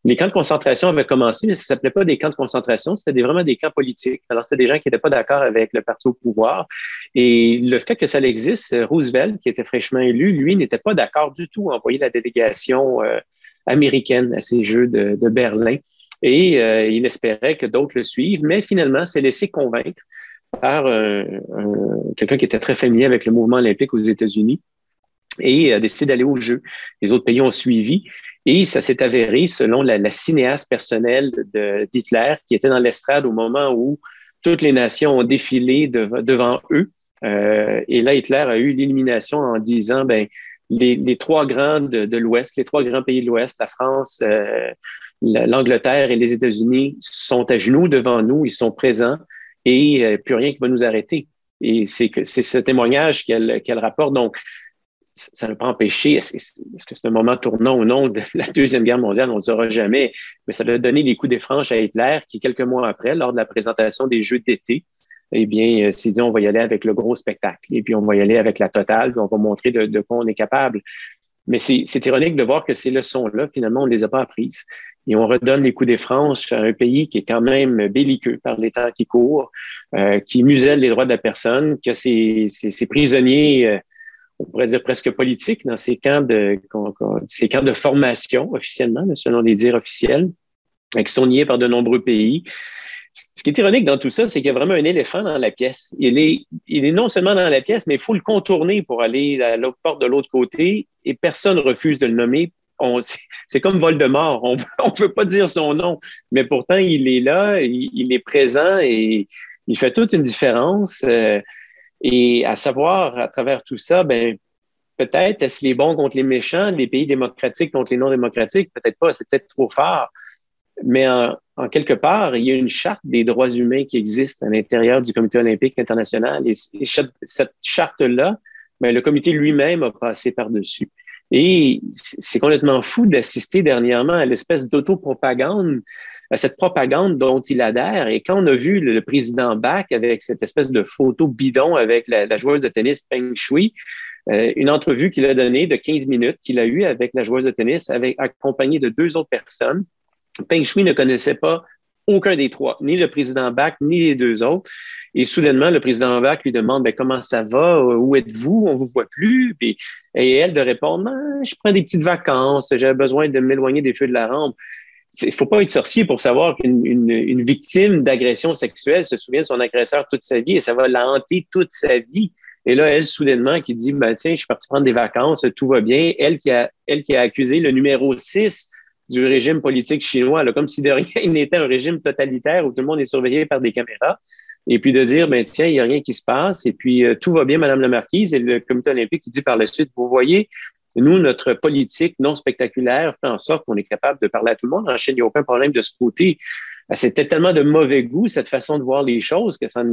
Speaker 4: Les camps de concentration avaient commencé, mais ça s'appelait pas des camps de concentration, c'était vraiment des camps politiques. Alors, c'était des gens qui n'étaient pas d'accord avec le parti au pouvoir. Et le fait que ça existe, Roosevelt, qui était fraîchement élu, lui, n'était pas d'accord du tout à envoyer la délégation euh, américaine à ces Jeux de, Berlin. Et euh, il espérait que d'autres le suivent, mais finalement, s'est laissé convaincre par euh, quelqu'un qui était très familier avec le mouvement olympique aux États-Unis et a décidé d'aller au jeu. Les autres pays ont suivi et ça s'est avéré, selon la, cinéaste personnelle d'Hitler, qui était dans l'estrade au moment où toutes les nations ont défilé devant eux. Euh, et là, Hitler a eu l'illumination en disant, ben, les, trois grands de, l'Ouest, les trois grands pays de l'Ouest, la France, euh, l'Angleterre et les États-Unis sont à genoux devant nous, ils sont présents et euh, plus rien qui va nous arrêter. Et c'est ce témoignage qu'elle rapporte. Donc, ça n'a pas empêché, est-ce que c'est un moment tournant ou non de la Deuxième Guerre mondiale, on ne le saura jamais, mais ça a donné les coups des franches à Hitler qui, quelques mois après, lors de la présentation des Jeux d'été, eh bien, euh, s'est dit, on va y aller avec le gros spectacle, et puis on va y aller avec la totale, puis on va montrer de, de quoi on est capable. Mais c'est ironique de voir que ces leçons-là, finalement, on ne les a pas apprises et on redonne les coups des franches à un pays qui est quand même belliqueux par les temps qui courent, euh, qui muselle les droits de la personne, qui a ses, prisonniers, euh, on pourrait dire presque politiques, dans ces camps de, ces camps de formation officiellement, selon les dires officiels, euh, qui sont niés par de nombreux pays. Ce qui est ironique dans tout ça, c'est qu'il y a vraiment un éléphant dans la pièce. Il est, il est non seulement dans la pièce, mais il faut le contourner pour aller à l'autre porte de l'autre côté et personne refuse de le nommer c'est comme Voldemort. On ne veut pas dire son nom, mais pourtant, il est là, il, est présent et il fait toute une différence. Euh, et à savoir, à travers tout ça, ben, peut-être est-ce les bons contre les méchants, les pays démocratiques contre les non-démocratiques? Peut-être pas, c'est peut-être trop fort. Mais en, quelque part, il y a une charte des droits humains qui existe à l'intérieur du Comité olympique international. Et, cette charte-là, ben, le comité lui-même a passé par-dessus. Et c'est complètement fou d'assister dernièrement à l'espèce d'autopropagande, à cette propagande dont il adhère. Et quand on a vu le, président Bach avec cette espèce de photo bidon avec la, joueuse de tennis Peng Shui, euh, une entrevue qu'il a donnée de 15 minutes qu'il a eue avec la joueuse de tennis, accompagnée de deux autres personnes. Peng Shui ne connaissait pas aucun des trois, ni le président Bach, ni les deux autres. Et soudainement, le président Bach lui demande ben, comment ça va, où êtes-vous, on vous voit plus. et elle de répondre ben, je prends des petites vacances, j'ai besoin de m'éloigner des feux de la rampe. Il faut pas être sorcier pour savoir qu'une une, victime d'agression sexuelle se souvient de son agresseur toute sa vie et ça va la hanter toute sa vie. Et là, elle, soudainement, qui dit, ben, tiens, je suis parti prendre des vacances, tout va bien. Elle qui a, elle qui a accusé le numéro 6 du régime politique chinois, là, comme si de rien n'était un régime totalitaire où tout le monde est surveillé par des caméras. Et puis de dire, ben tiens, il n'y a rien qui se passe, et puis euh, tout va bien, Madame la Marquise, et le comité olympique qui dit par la suite, vous voyez, Nous, notre politique non spectaculaire fait en sorte qu'on est capable de parler à tout le monde. En Chine, il n'y a aucun problème de ce côté. Ben, c'était tellement de mauvais goût, cette façon de voir les choses, que ça,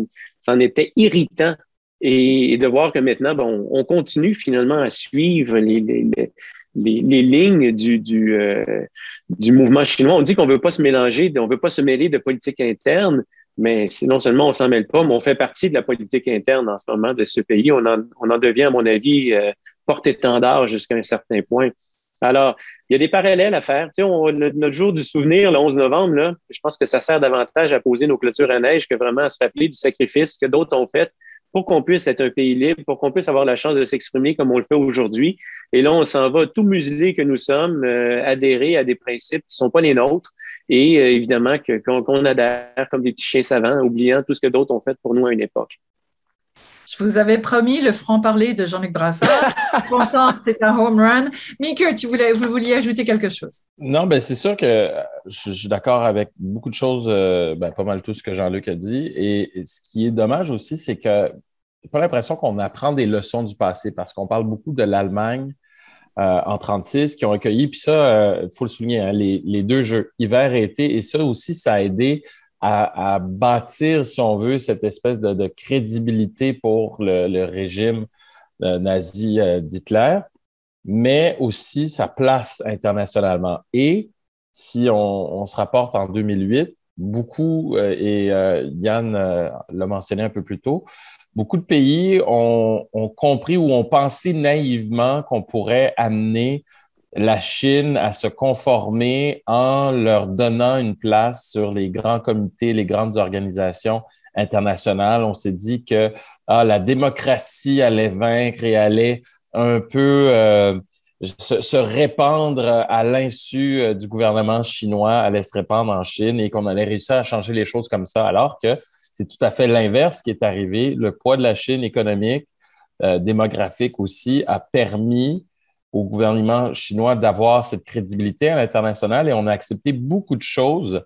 Speaker 4: en était irritant. Et, de voir que maintenant, bon, on continue finalement à suivre les, les, les, les lignes du, du, euh, du mouvement chinois. On dit qu'on ne veut pas se mélanger, on ne veut pas se mêler de politique interne, mais non seulement on s'en mêle pas, mais on fait partie de la politique interne en ce moment de ce pays. On en, on en devient, à mon avis, euh, porte-étendard jusqu'à un certain point. Alors, il y a des parallèles à faire. Tu sais, notre jour du souvenir, le 11 novembre, là, je pense que ça sert davantage à poser nos clôtures à neige que vraiment à se rappeler du sacrifice que d'autres ont fait pour qu'on puisse être un pays libre, pour qu'on puisse avoir la chance de s'exprimer comme on le fait aujourd'hui. Et là, on s'en va tout muselé que nous sommes, euh, adhérer à des principes qui ne sont pas les nôtres et euh, évidemment qu'on adhère comme des petits chiens savants, oubliant tout ce que d'autres ont fait pour nous à une époque.
Speaker 2: Je vous avais promis le franc-parler de Jean-Luc Brassard. Content, c'est un home run. Mika, tu voulais, vous vouliez ajouter quelque chose?
Speaker 6: Non, ben c'est sûr que je, suis d'accord avec beaucoup de choses, euh, ben, pas mal tout ce que Jean-Luc a dit. Et, ce qui est dommage aussi, c'est que pas l'impression qu'on apprend des leçons du passé parce qu'on parle beaucoup de l'Allemagne euh, en 36 qui ont accueilli, puis ça, il euh, faut le souligner, hein, les, deux jeux, hiver et été, et ça aussi, ça a aidé à, bâtir, si on veut, cette espèce de, crédibilité pour le, régime euh, nazi d'Hitler, mais aussi sa place internationalement. Et si on, se rapporte en 2008, beaucoup, et Yann l'a mentionné un peu plus tôt, beaucoup de pays ont, compris ou ont pensé naïvement qu'on pourrait amener la Chine à se conformer en leur donnant une place sur les grands comités, les grandes organisations internationales. On s'est dit que ah, la démocratie allait vaincre et allait un peu euh, se, répandre à l'insu euh, du gouvernement chinois, allait se répandre en Chine et qu'on allait réussir à changer les choses comme ça, alors que c'est tout à fait l'inverse qui est arrivé. Le poids de la Chine économique, euh, démographique aussi, a permis au gouvernement chinois d'avoir cette crédibilité à l'international et on a accepté beaucoup de choses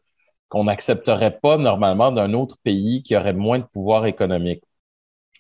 Speaker 6: qu'on n'accepterait pas normalement d'un autre pays qui aurait moins de pouvoir économique.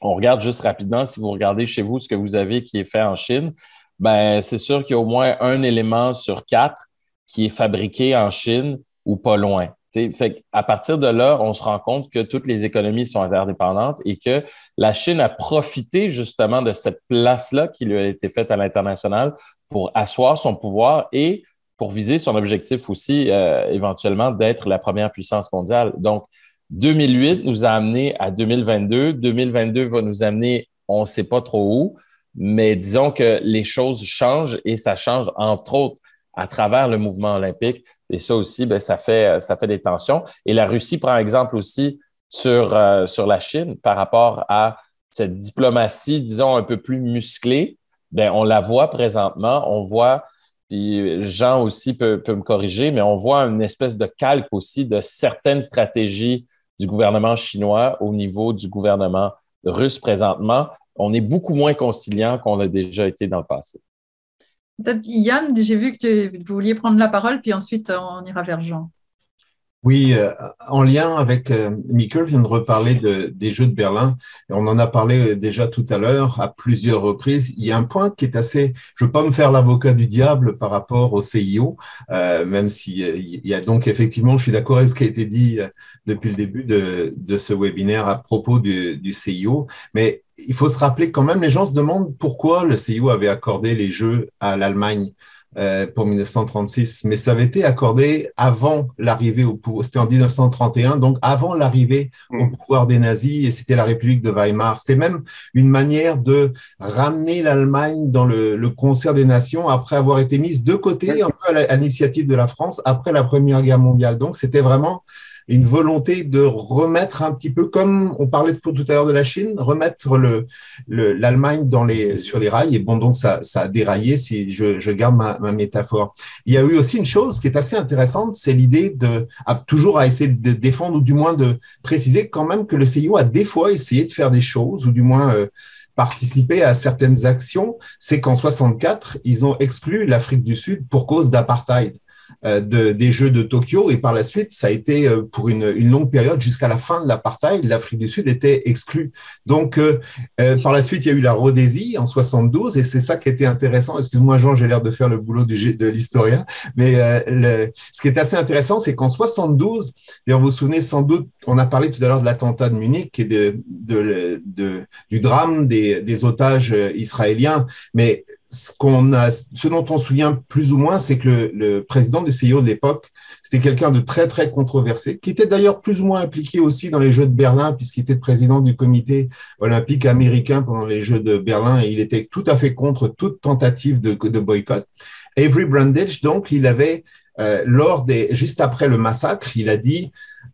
Speaker 6: On regarde juste rapidement, si vous regardez chez vous ce que vous avez qui est fait en Chine, ben c'est sûr qu'il y a au moins un élément sur quatre qui est fabriqué en Chine ou pas loin. Fait à partir de là, on se rend compte que toutes les économies sont interdépendantes et que la Chine a profité justement de cette place-là qui lui a été faite à l'international pour asseoir son pouvoir et pour viser son objectif aussi euh, éventuellement d'être la première puissance mondiale. Donc, 2008 nous a amené à 2022. 2022 va nous amener, on ne sait pas trop où, mais disons que les choses changent et ça change entre autres à travers le mouvement olympique. Et ça aussi, ben, ça, fait, ça fait des tensions. Et la Russie prend exemple aussi sur, euh, sur la Chine par rapport à cette diplomatie, disons, un peu plus musclée. Ben, on la voit présentement. On voit, puis Jean aussi peut, peut me corriger, mais on voit une espèce de calque aussi de certaines stratégies du gouvernement chinois au niveau du gouvernement russe présentement. On est beaucoup moins conciliant qu'on l'a déjà été dans le passé.
Speaker 2: Peut-être Yann, j'ai vu que vous vouliez prendre la parole, puis ensuite on ira vers Jean.
Speaker 5: Oui, euh, en lien avec euh, Mikkel vient de reparler de, des Jeux de Berlin. On en a parlé déjà tout à l'heure à plusieurs reprises. Il y a un point qui est assez, je veux pas me faire l'avocat du diable par rapport au CIO, euh, même s'il euh, il y a donc effectivement, je suis d'accord avec ce qui a été dit depuis le début de, de ce webinaire à propos du, du CIO, mais il faut se rappeler quand même, les gens se demandent pourquoi le CIO avait accordé les Jeux à l'Allemagne. Euh, pour 1936, mais ça avait été accordé avant l'arrivée au pouvoir. C'était en 1931, donc avant l'arrivée au mm. pouvoir des nazis, et c'était la République de Weimar. C'était même une manière de ramener l'Allemagne dans le, le, concert des nations après avoir été mise de côté, un peu à l'initiative de la France après la Première Guerre mondiale. Donc c'était vraiment une volonté de remettre un petit peu, comme on parlait tout à l'heure de la Chine, remettre le, l'Allemagne dans les, sur les rails. Et bon, donc ça, ça a déraillé, si je, je garde ma, ma, métaphore. Il y a eu aussi une chose qui est assez intéressante, c'est l'idée de à, toujours à essayer de défendre ou du moins de préciser quand même que le CIO a des fois essayé de faire des choses ou du moins euh, participer à certaines actions. C'est qu'en 64, ils ont exclu l'Afrique du Sud pour cause d'apartheid. Euh, de, des Jeux de Tokyo et par la suite, ça a été euh, pour une, une longue période jusqu'à la fin de l'apartheid, l'Afrique du Sud était exclue. Donc, euh, par la suite, il y a eu la Rhodésie en 72 et c'est ça qui était intéressant. Excuse-moi, Jean, j'ai l'air de faire le boulot du, de l'historien, mais le, ce qui est assez intéressant, c'est qu'en 72, et vous vous souvenez sans doute, on a parlé tout à l'heure de l'attentat de Munich et de, de, de, du drame des, des otages israéliens, mais ce a, ce dont on se souvient plus ou moins, c'est que le, le, président du CIO de l'époque, c'était quelqu'un de très très controversé, qui était d'ailleurs plus ou moins impliqué aussi dans les Jeux de Berlin, puisqu'il était président du comité olympique américain pendant les Jeux de Berlin, et il était tout à fait contre toute tentative de, de boycott. Avery Brandage, donc, il avait euh, lors des, juste après le massacre, il a dit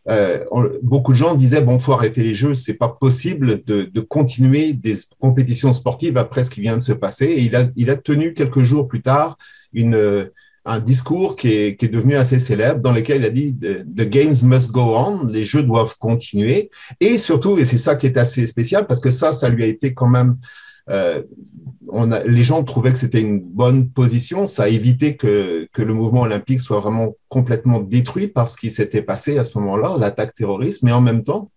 Speaker 5: euh, beaucoup de gens disaient bon, faut arrêter les jeux, c'est pas possible de, de, continuer des compétitions sportives après ce qui vient de se passer. Il a, il a tenu quelques jours plus tard une, un discours qui est, qui est devenu assez célèbre, dans lequel il a dit The games must go on, les jeux doivent continuer. Et surtout, et c'est ça qui est assez spécial, parce que ça, ça lui a été quand même euh, on a, les gens trouvaient que c'était une bonne position. Ça a évité que, que le mouvement olympique soit vraiment complètement détruit par ce qui s'était passé à ce moment-là, l'attaque terroriste. Mais en même temps,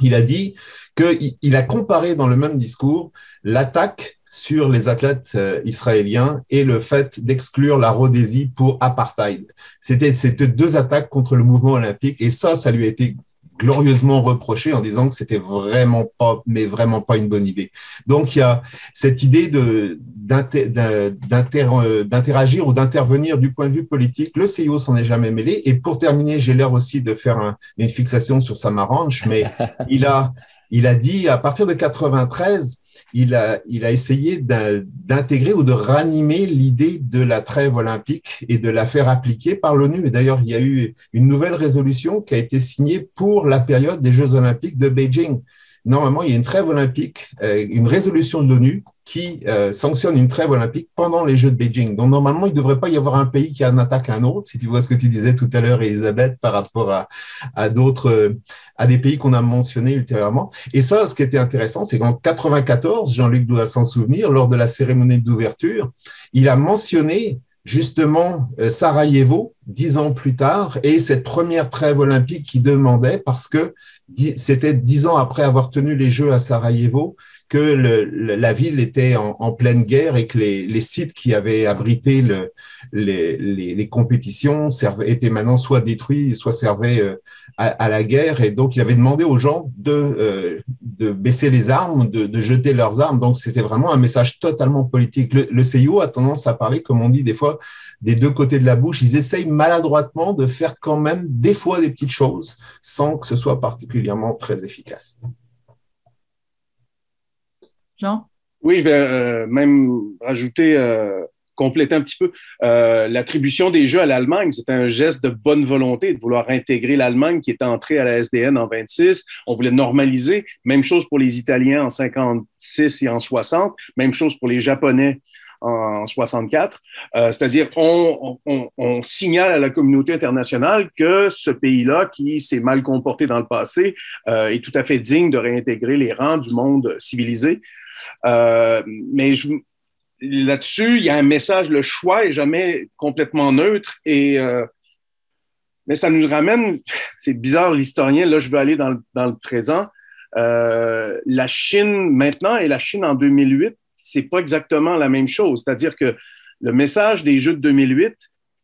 Speaker 5: il a dit qu'il il a comparé dans le même discours l'attaque sur les athlètes euh, israéliens et le fait d'exclure la Rhodésie pour apartheid. C'était c'était deux attaques contre le mouvement olympique et ça, ça lui a été glorieusement reproché en disant que c'était vraiment pas, mais vraiment pas une bonne idée. Donc il y a cette idée de d'interagir ou d'intervenir du point de vue politique. Le CIO s'en est jamais mêlé. Et pour terminer, j'ai l'air aussi de faire une fixation sur Samaranch, mais il a il a dit à partir de 93 il a, essayé d'intégrer ou de ranimer l'idée de la trêve olympique et de la faire appliquer par l'ONU. Et d'ailleurs, il y a eu une nouvelle résolution qui a été signée pour la période des Jeux olympiques de Beijing normalement, il y a une trêve olympique, euh, une résolution de l'ONU qui euh, sanctionne une trêve olympique pendant les Jeux de Beijing. Donc, normalement, il ne devrait pas y avoir un pays qui en attaque un autre, si tu vois ce que tu disais tout à l'heure, Elisabeth, par rapport à, à d'autres, euh, à des pays qu'on a mentionnés ultérieurement. Et ça, ce qui était intéressant, c'est qu'en 94, Jean-Luc doit s'en souvenir, lors de la cérémonie d'ouverture, il a mentionné justement Sarajevo dix ans plus tard et cette première trêve olympique qui demandait parce que c'était dix ans après avoir tenu les Jeux à Sarajevo que la ville était en, pleine guerre et que les, sites qui avaient abrité le, les, compétitions étaient maintenant soit détruits, soit servaient euh, à, à, la guerre. Et donc, il avait demandé aux gens de, euh, de baisser les armes, de, de jeter leurs armes. Donc, c'était vraiment un message totalement politique. Le, le CIO a tendance à parler, comme on dit des fois, des deux côtés de la bouche. Ils essayent maladroitement de faire quand même des fois des petites choses sans que ce soit particulièrement très efficace.
Speaker 2: Jean?
Speaker 3: Oui, je vais euh, même rajouter, euh, compléter un petit peu. Euh, L'attribution des Jeux à l'Allemagne, c'était un geste de bonne volonté de vouloir intégrer l'Allemagne qui était entrée à la SDN en 26. On voulait normaliser. Même chose pour les Italiens en 56 et en 60. Même chose pour les Japonais en 64. Euh, C'est-à-dire, on, on, on, signale à la communauté internationale que ce pays-là, qui s'est mal comporté dans le passé, euh, est tout à fait digne de réintégrer les rangs du monde civilisé. Euh, mais là-dessus, il y a un message, le choix est jamais complètement neutre et euh, mais ça nous ramène, c'est bizarre l'historien, là je veux aller dans le, dans le présent. Euh, la Chine maintenant et la Chine en 2008, c'est pas exactement la même chose. C'est-à-dire que le message des Jeux de 2008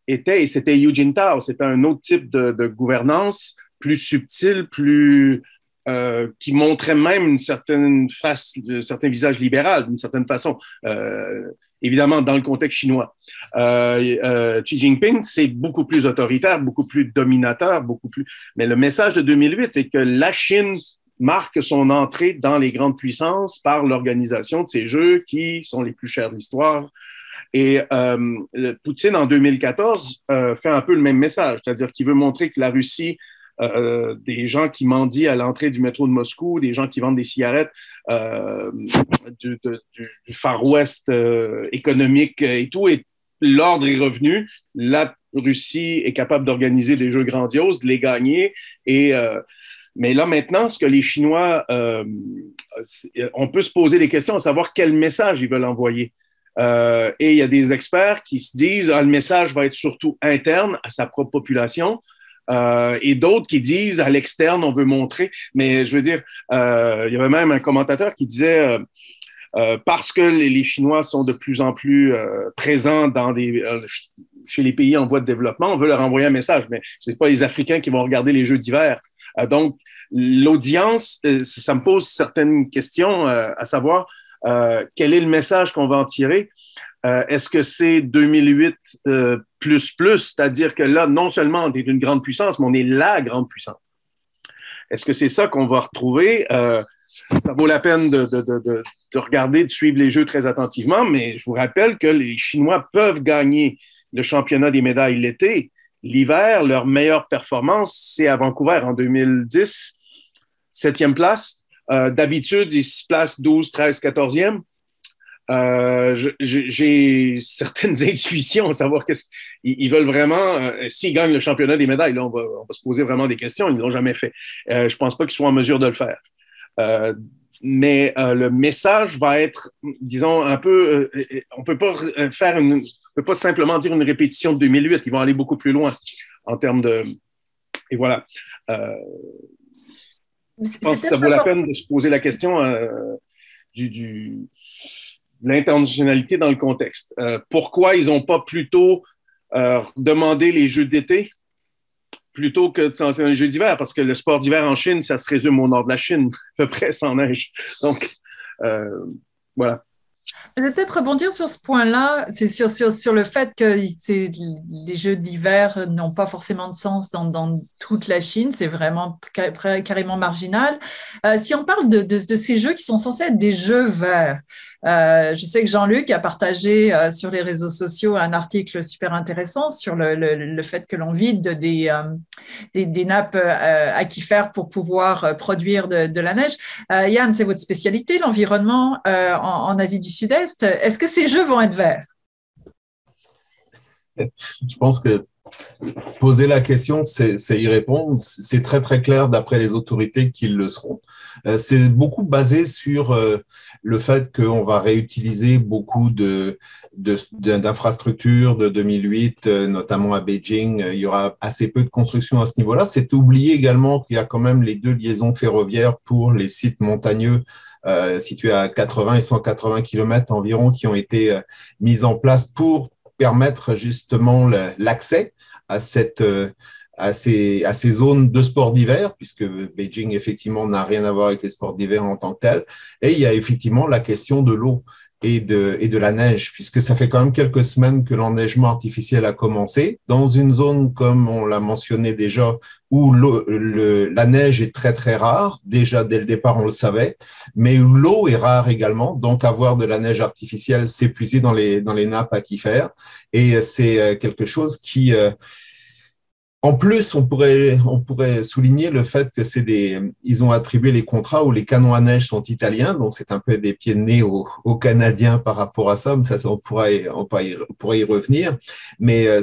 Speaker 3: était, et c'était Eugene Tao, c'était un autre type de, de gouvernance, plus subtil, plus euh, qui montrait même une certaine face, un certain visage libéral d'une certaine façon, euh, évidemment dans le contexte chinois. Euh, Xi Jinping, c'est beaucoup plus autoritaire, beaucoup plus dominateur, beaucoup plus. Mais le message de 2008, c'est que la Chine marque son entrée dans les grandes puissances par l'organisation de ces jeux qui sont les plus chers de l'histoire. Et Poutine, en 2014, euh, fait un peu le même message, c'est-à-dire qu'il veut montrer que la Russie euh, des gens qui mendient à l'entrée du métro de Moscou, des gens qui vendent des cigarettes euh, du, Far West euh, économique et tout. Et l'ordre est revenu. La Russie est capable d'organiser des jeux grandioses, de les gagner. Et, euh, mais là, maintenant, ce que les Chinois, euh, on peut se poser des questions à savoir quel message ils veulent envoyer. et il y a des experts qui se disent ah, le message va être surtout interne à sa propre population. Et d'autres qui disent à l'externe, on veut montrer. Mais je veux dire, il y avait même un commentateur qui disait parce que les, Chinois sont de plus en plus présents dans des, chez les pays en voie de développement, on veut leur envoyer un message, mais ce n'est pas les Africains qui vont regarder les Jeux d'hiver. Euh, donc, l'audience, euh, ça me pose certaines questions, euh, à savoir quel est le message qu'on va en tirer? Est-ce que c'est 2008 plus plus, c'est-à-dire que là, non seulement on est une grande puissance, mais on est la grande puissance. Est-ce que c'est ça qu'on va retrouver? ça vaut la peine de, de, de, de, regarder, de suivre les jeux très attentivement, mais je vous rappelle que les Chinois peuvent gagner le championnat des médailles l'été. L'hiver, leur meilleure performance, c'est à Vancouver en 2010, septième place. Euh, d'habitude, ils se placent 12, 13, 14e. J'ai certaines intuitions à savoir qu'est-ce ils veulent vraiment. Euh, s'ils gagnent le championnat des médailles, là, on va, on va se poser vraiment des questions. Ils ne l'ont jamais fait. Euh, je ne pense pas qu'ils soient en mesure de le faire mais euh, le message va être, disons, un peu, euh, euh, on peut pas faire une, on peut pas simplement dire une répétition de 2008, ils vont aller beaucoup plus loin en termes de, et voilà. je pense que ça vaut la peine de se poser la question du, l'internationalité dans le contexte. pourquoi ils n'ont pas plutôt demandé les Jeux d'été plutôt que de s'en un jeu d'hiver, parce que le sport d'hiver en Chine, ça se résume au nord de la Chine, à peu près sans neige. Donc, euh, voilà.
Speaker 2: Je vais peut-être rebondir sur ce point-là, c'est sur, sur, sur, le fait que les jeux d'hiver n'ont pas forcément de sens dans, toute la Chine, c'est vraiment carrément marginal. Euh, si on parle de, de, ces jeux qui sont censés être des jeux verts, euh, je sais que Jean-Luc a partagé euh, sur les réseaux sociaux un article super intéressant sur le, fait que l'on vide des, euh, des, des, nappes aquifères pour pouvoir produire de, la neige. Yann, c'est votre spécialité, l'environnement en, en, Asie du Sud-Est. Est-ce que ces jeux vont être verts?
Speaker 5: Je pense que poser la question, c'est y répondre. C'est très très clair d'après les autorités qu'ils le seront. Euh, c'est beaucoup basé sur euh, le fait qu'on va réutiliser beaucoup d'infrastructures de, 2008, euh, notamment à Beijing. Il y aura assez peu de construction à ce niveau-là. C'est oublié également qu'il y a quand même les deux liaisons ferroviaires pour les sites montagneux situés à 80 et 180 km environ qui ont été mises en place pour permettre justement l'accès à cette à ces, à ces zones de sport d'hiver, puisque Beijing, effectivement, n'a rien à voir avec les sports d'hiver en tant que tel. Et il y a effectivement la question de l'eau et de, et de la neige, puisque ça fait quand même quelques semaines que l'enneigement artificiel a commencé. Dans une zone, comme on l'a mentionné déjà, où le, la neige est très, très rare, déjà dès le départ, on le savait, mais où l'eau est rare également. Donc, avoir de la neige artificielle, s'épuiser dans les, dans les nappes aquifères. Et c'est euh, quelque chose qui... En plus, on pourrait, on pourrait souligner le fait que c'est des, ils ont attribué les contrats où les canons à neige sont italiens, donc c'est un peu des pieds de nez aux, Canadiens par rapport à ça, mais ça, on pourrait, on pourrait y revenir. Mais euh,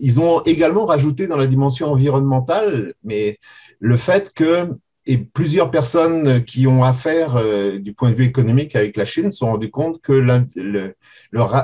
Speaker 5: ils ont également rajouté dans la dimension environnementale, mais le fait que et plusieurs personnes qui ont affaire euh, du point de vue économique avec la Chine se sont rendues compte que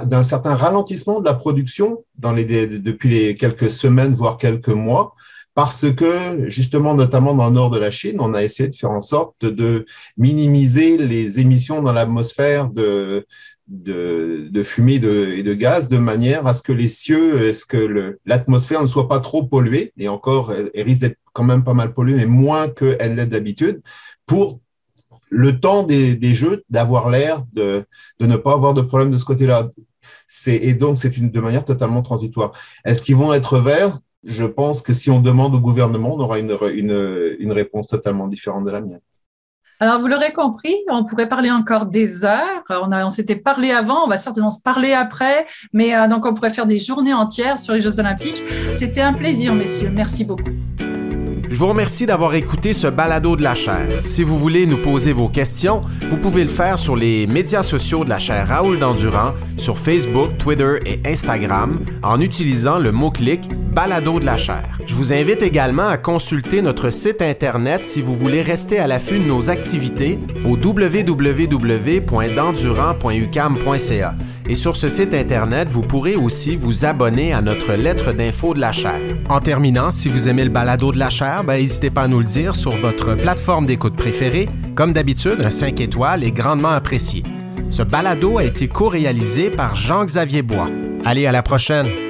Speaker 5: d'un certain ralentissement de la production dans les, depuis les quelques semaines, voire quelques mois, parce que justement, notamment dans le nord de la Chine, on a essayé de faire en sorte de minimiser les émissions dans l'atmosphère de, de, de, fumée et de gaz de manière à ce que les cieux, est-ce que l'atmosphère ne soit pas trop polluée, et encore, elle, risque d'être quand même pas mal polluée, mais moins qu'elle l'est d'habitude, pour le temps des, jeux d'avoir l'air de, de ne pas avoir de problème de ce côté-là. Et donc, c'est de manière totalement transitoire. Est-ce qu'ils vont être verts? Je pense que si on demande au gouvernement, on aura une, une, réponse totalement différente de la mienne.
Speaker 2: Alors, vous l'aurez compris, on pourrait parler encore des heures. On s'était parlé avant, on va certainement se parler après, mais euh, donc on pourrait faire des journées entières sur les Jeux Olympiques. C'était un plaisir, messieurs. Merci beaucoup.
Speaker 1: Je vous remercie d'avoir écouté ce balado de la chaire. Si vous voulez nous poser vos questions, vous pouvez le faire sur les médias sociaux de la chaire Raoul Dandurand, sur Facebook, Twitter et Instagram, en utilisant le mot-clic balado de la chaire. Je vous invite également à consulter notre site Internet si vous voulez rester à l'affût de nos activités au www.dandurand.ucam.ca Et sur ce site Internet, vous pourrez aussi vous abonner à notre lettre d'info de la chaire. En terminant, si vous aimez le balado de la chaire, ben, n'hésitez pas à nous le dire sur votre plateforme d'écoute préférée. Comme d'habitude, un 5 étoiles est grandement apprécié. Ce balado a été co-réalisé par Jean-Xavier Bois. Allez, à la prochaine!